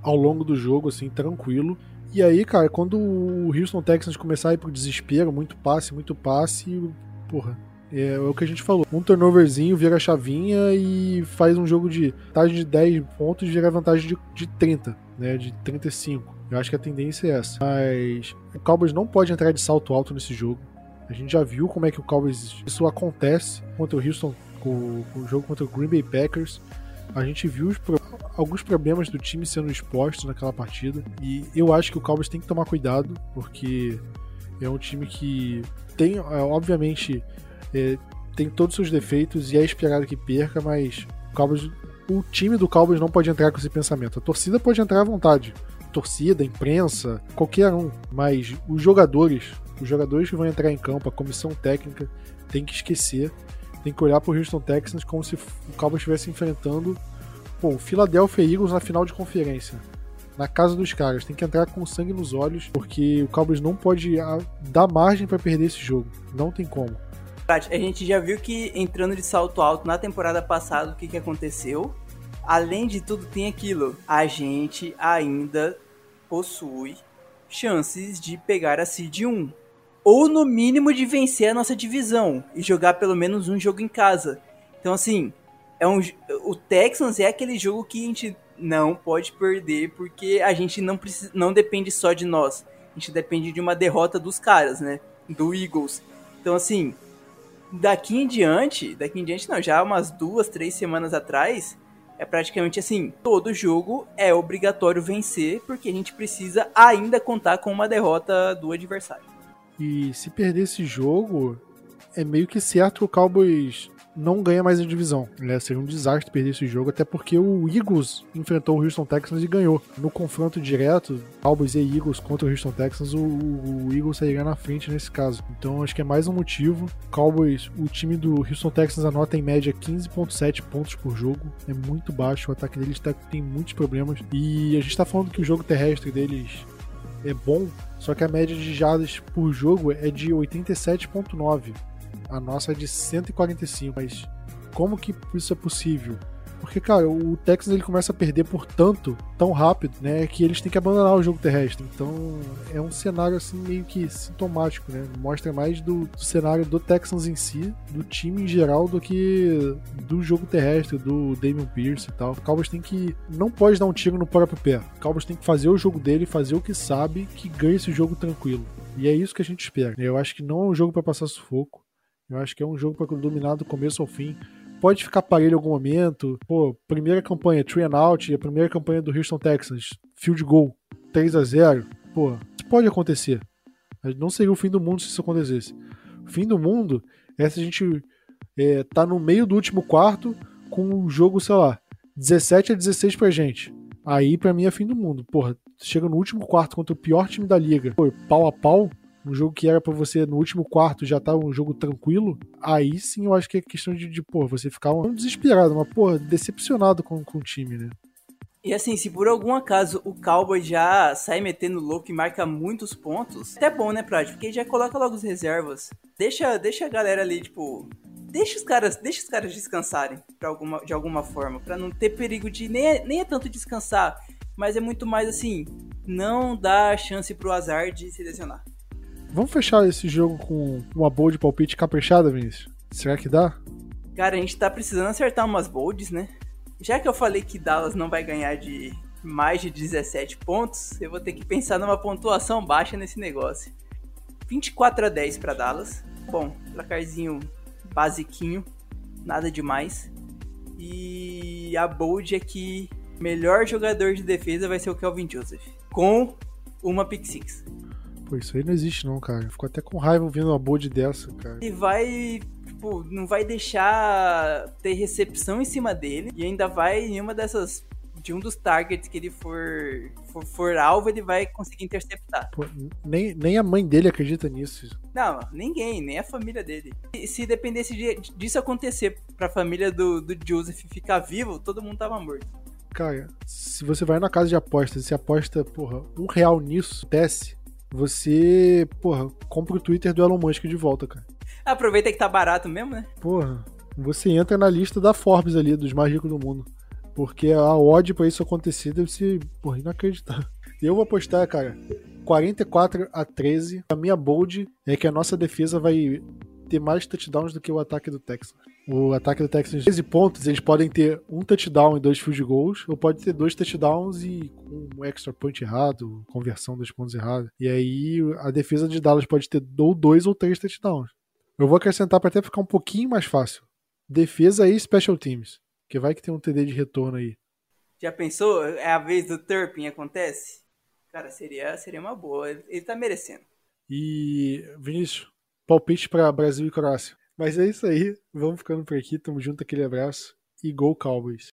ao longo do jogo, assim, tranquilo. E aí, cara, quando o Houston Texans começar a ir pro desespero, muito passe, muito passe, porra, é, é, o que a gente falou. Um turnoverzinho vira a chavinha e faz um jogo de vantagem de 10 pontos vira vantagem de, de 30, né? De 35. Eu acho que a tendência é essa. Mas o Cowboys não pode entrar de salto alto nesse jogo. A gente já viu como é que o Cowboys isso acontece contra o Houston com, com o jogo contra o Green Bay Packers. A gente viu pro... alguns problemas do time sendo expostos naquela partida. E eu acho que o Cowboys tem que tomar cuidado, porque é um time que tem, é, obviamente, é, tem todos os seus defeitos e é esperado que perca, mas o, Cowboys, o time do Cowboys não pode entrar com esse pensamento. A torcida pode entrar à vontade. Torcida, imprensa, qualquer um. Mas os jogadores, os jogadores que vão entrar em campo, a comissão técnica, tem que esquecer tem que olhar pro Houston Texans como se o Cowboys estivesse enfrentando pô, o Philadelphia Eagles na final de conferência. Na casa dos caras, tem que entrar com sangue nos olhos, porque o Cowboys não pode ah, dar margem para perder esse jogo. Não tem como. A gente já viu que entrando de salto alto na temporada passada, o que, que aconteceu? Além de tudo, tem aquilo. A gente ainda possui chances de pegar a Seed 1. Ou no mínimo de vencer a nossa divisão e jogar pelo menos um jogo em casa. Então, assim, é um, o Texans é aquele jogo que a gente não pode perder porque a gente não, precisa, não depende só de nós. A gente depende de uma derrota dos caras, né? Do Eagles. Então, assim, daqui em diante, daqui em diante não, já umas duas, três semanas atrás, é praticamente assim, todo jogo é obrigatório vencer, porque a gente precisa ainda contar com uma derrota do adversário. E se perder esse jogo, é meio que certo o Cowboys não ganha mais a divisão. Né? Seria um desastre perder esse jogo, até porque o Eagles enfrentou o Houston Texans e ganhou. No confronto direto, Cowboys e Eagles contra o Houston Texans, o, o Eagles sairia na frente nesse caso. Então acho que é mais um motivo. Cowboys, o time do Houston Texans anota em média 15,7 pontos por jogo. É muito baixo, o ataque deles tá, tem muitos problemas. E a gente tá falando que o jogo terrestre deles é bom, só que a média de jardas por jogo é de 87,9 a nossa é de 145, mas como que isso é possível? Porque, cara, o Texas ele começa a perder por tanto, tão rápido, né, que eles têm que abandonar o jogo terrestre. Então, é um cenário assim meio que sintomático, né? Mostra mais do, do cenário do Texans em si, do time em geral, do que do jogo terrestre, do Damian Pierce e tal. O Cowboys tem que não pode dar um tiro no próprio pé. O Cowboys tem que fazer o jogo dele, fazer o que sabe, que ganha esse jogo tranquilo. E é isso que a gente espera. Eu acho que não é um jogo para passar sufoco. Eu acho que é um jogo para dominar do começo ao fim. Pode ficar parelho em algum momento. Pô, primeira campanha, three and out, a primeira campanha do Houston Texans, field goal, 3 a 0 Pô, isso pode acontecer. Não seria o fim do mundo se isso acontecesse. O fim do mundo é se a gente é, tá no meio do último quarto com o jogo, sei lá, 17 a 16 pra gente. Aí, pra mim, é fim do mundo. Porra, chega no último quarto contra o pior time da liga, pô, pau a pau, um jogo que era para você no último quarto já tá um jogo tranquilo, aí sim eu acho que é questão de, de pô, você ficar um desesperado, mas, pô, decepcionado com, com o time, né? E assim, se por algum acaso o Cowboy já sai metendo louco e marca muitos pontos, até bom, né, Prade? Porque já coloca logo as reservas. Deixa, deixa a galera ali, tipo. Deixa os caras, deixa os caras descansarem alguma, de alguma forma. para não ter perigo de. Nem é, nem é tanto descansar, mas é muito mais assim. Não dá chance pro azar de se lesionar. Vamos fechar esse jogo com uma boa de palpite caprichada, Vinícius? Será que dá? Cara, a gente tá precisando acertar umas bolds, né? Já que eu falei que Dallas não vai ganhar de mais de 17 pontos, eu vou ter que pensar numa pontuação baixa nesse negócio. 24 a 10 para Dallas. Bom, placarzinho basiquinho, nada demais. E a bold é que melhor jogador de defesa vai ser o Kelvin Joseph, com uma pick six. Pô, isso aí não existe não, cara. Ficou até com raiva ouvindo uma bold dessa, cara. E vai, tipo, não vai deixar ter recepção em cima dele e ainda vai em uma dessas de um dos targets que ele for, for, for, alvo, ele vai conseguir interceptar. Pô, nem, nem a mãe dele acredita nisso. Não, ninguém, nem a família dele. E se dependesse de, disso acontecer pra família do, do Joseph ficar vivo, todo mundo tava morto. Cara, se você vai na casa de apostas e se aposta, porra, um real nisso, desce, você, porra, compra o Twitter do Elon Musk de volta, cara. Aproveita que tá barato mesmo, né? Porra, você entra na lista da Forbes ali, dos mais ricos do mundo. Porque a odd pra isso acontecer deve ser, porra, inacreditável. Eu vou apostar, cara, 44 a 13. A minha bold é que a nossa defesa vai ter mais touchdowns do que o ataque do Texas. O ataque do Texans, 13 pontos, eles podem ter um touchdown e dois field goals, ou pode ter dois touchdowns e um extra point errado, conversão dos pontos errada. E aí a defesa de Dallas pode ter ou dois ou três touchdowns. Eu vou acrescentar para até ficar um pouquinho mais fácil. Defesa e special teams, que vai que tem um TD de retorno aí. Já pensou? É a vez do Turpin acontece? Cara, seria, seria uma boa. Ele, ele tá merecendo. E, Vinícius, palpite para Brasil e Croácia. Mas é isso aí. Vamos ficando por aqui. Tamo junto, aquele abraço. E Go Cowboys.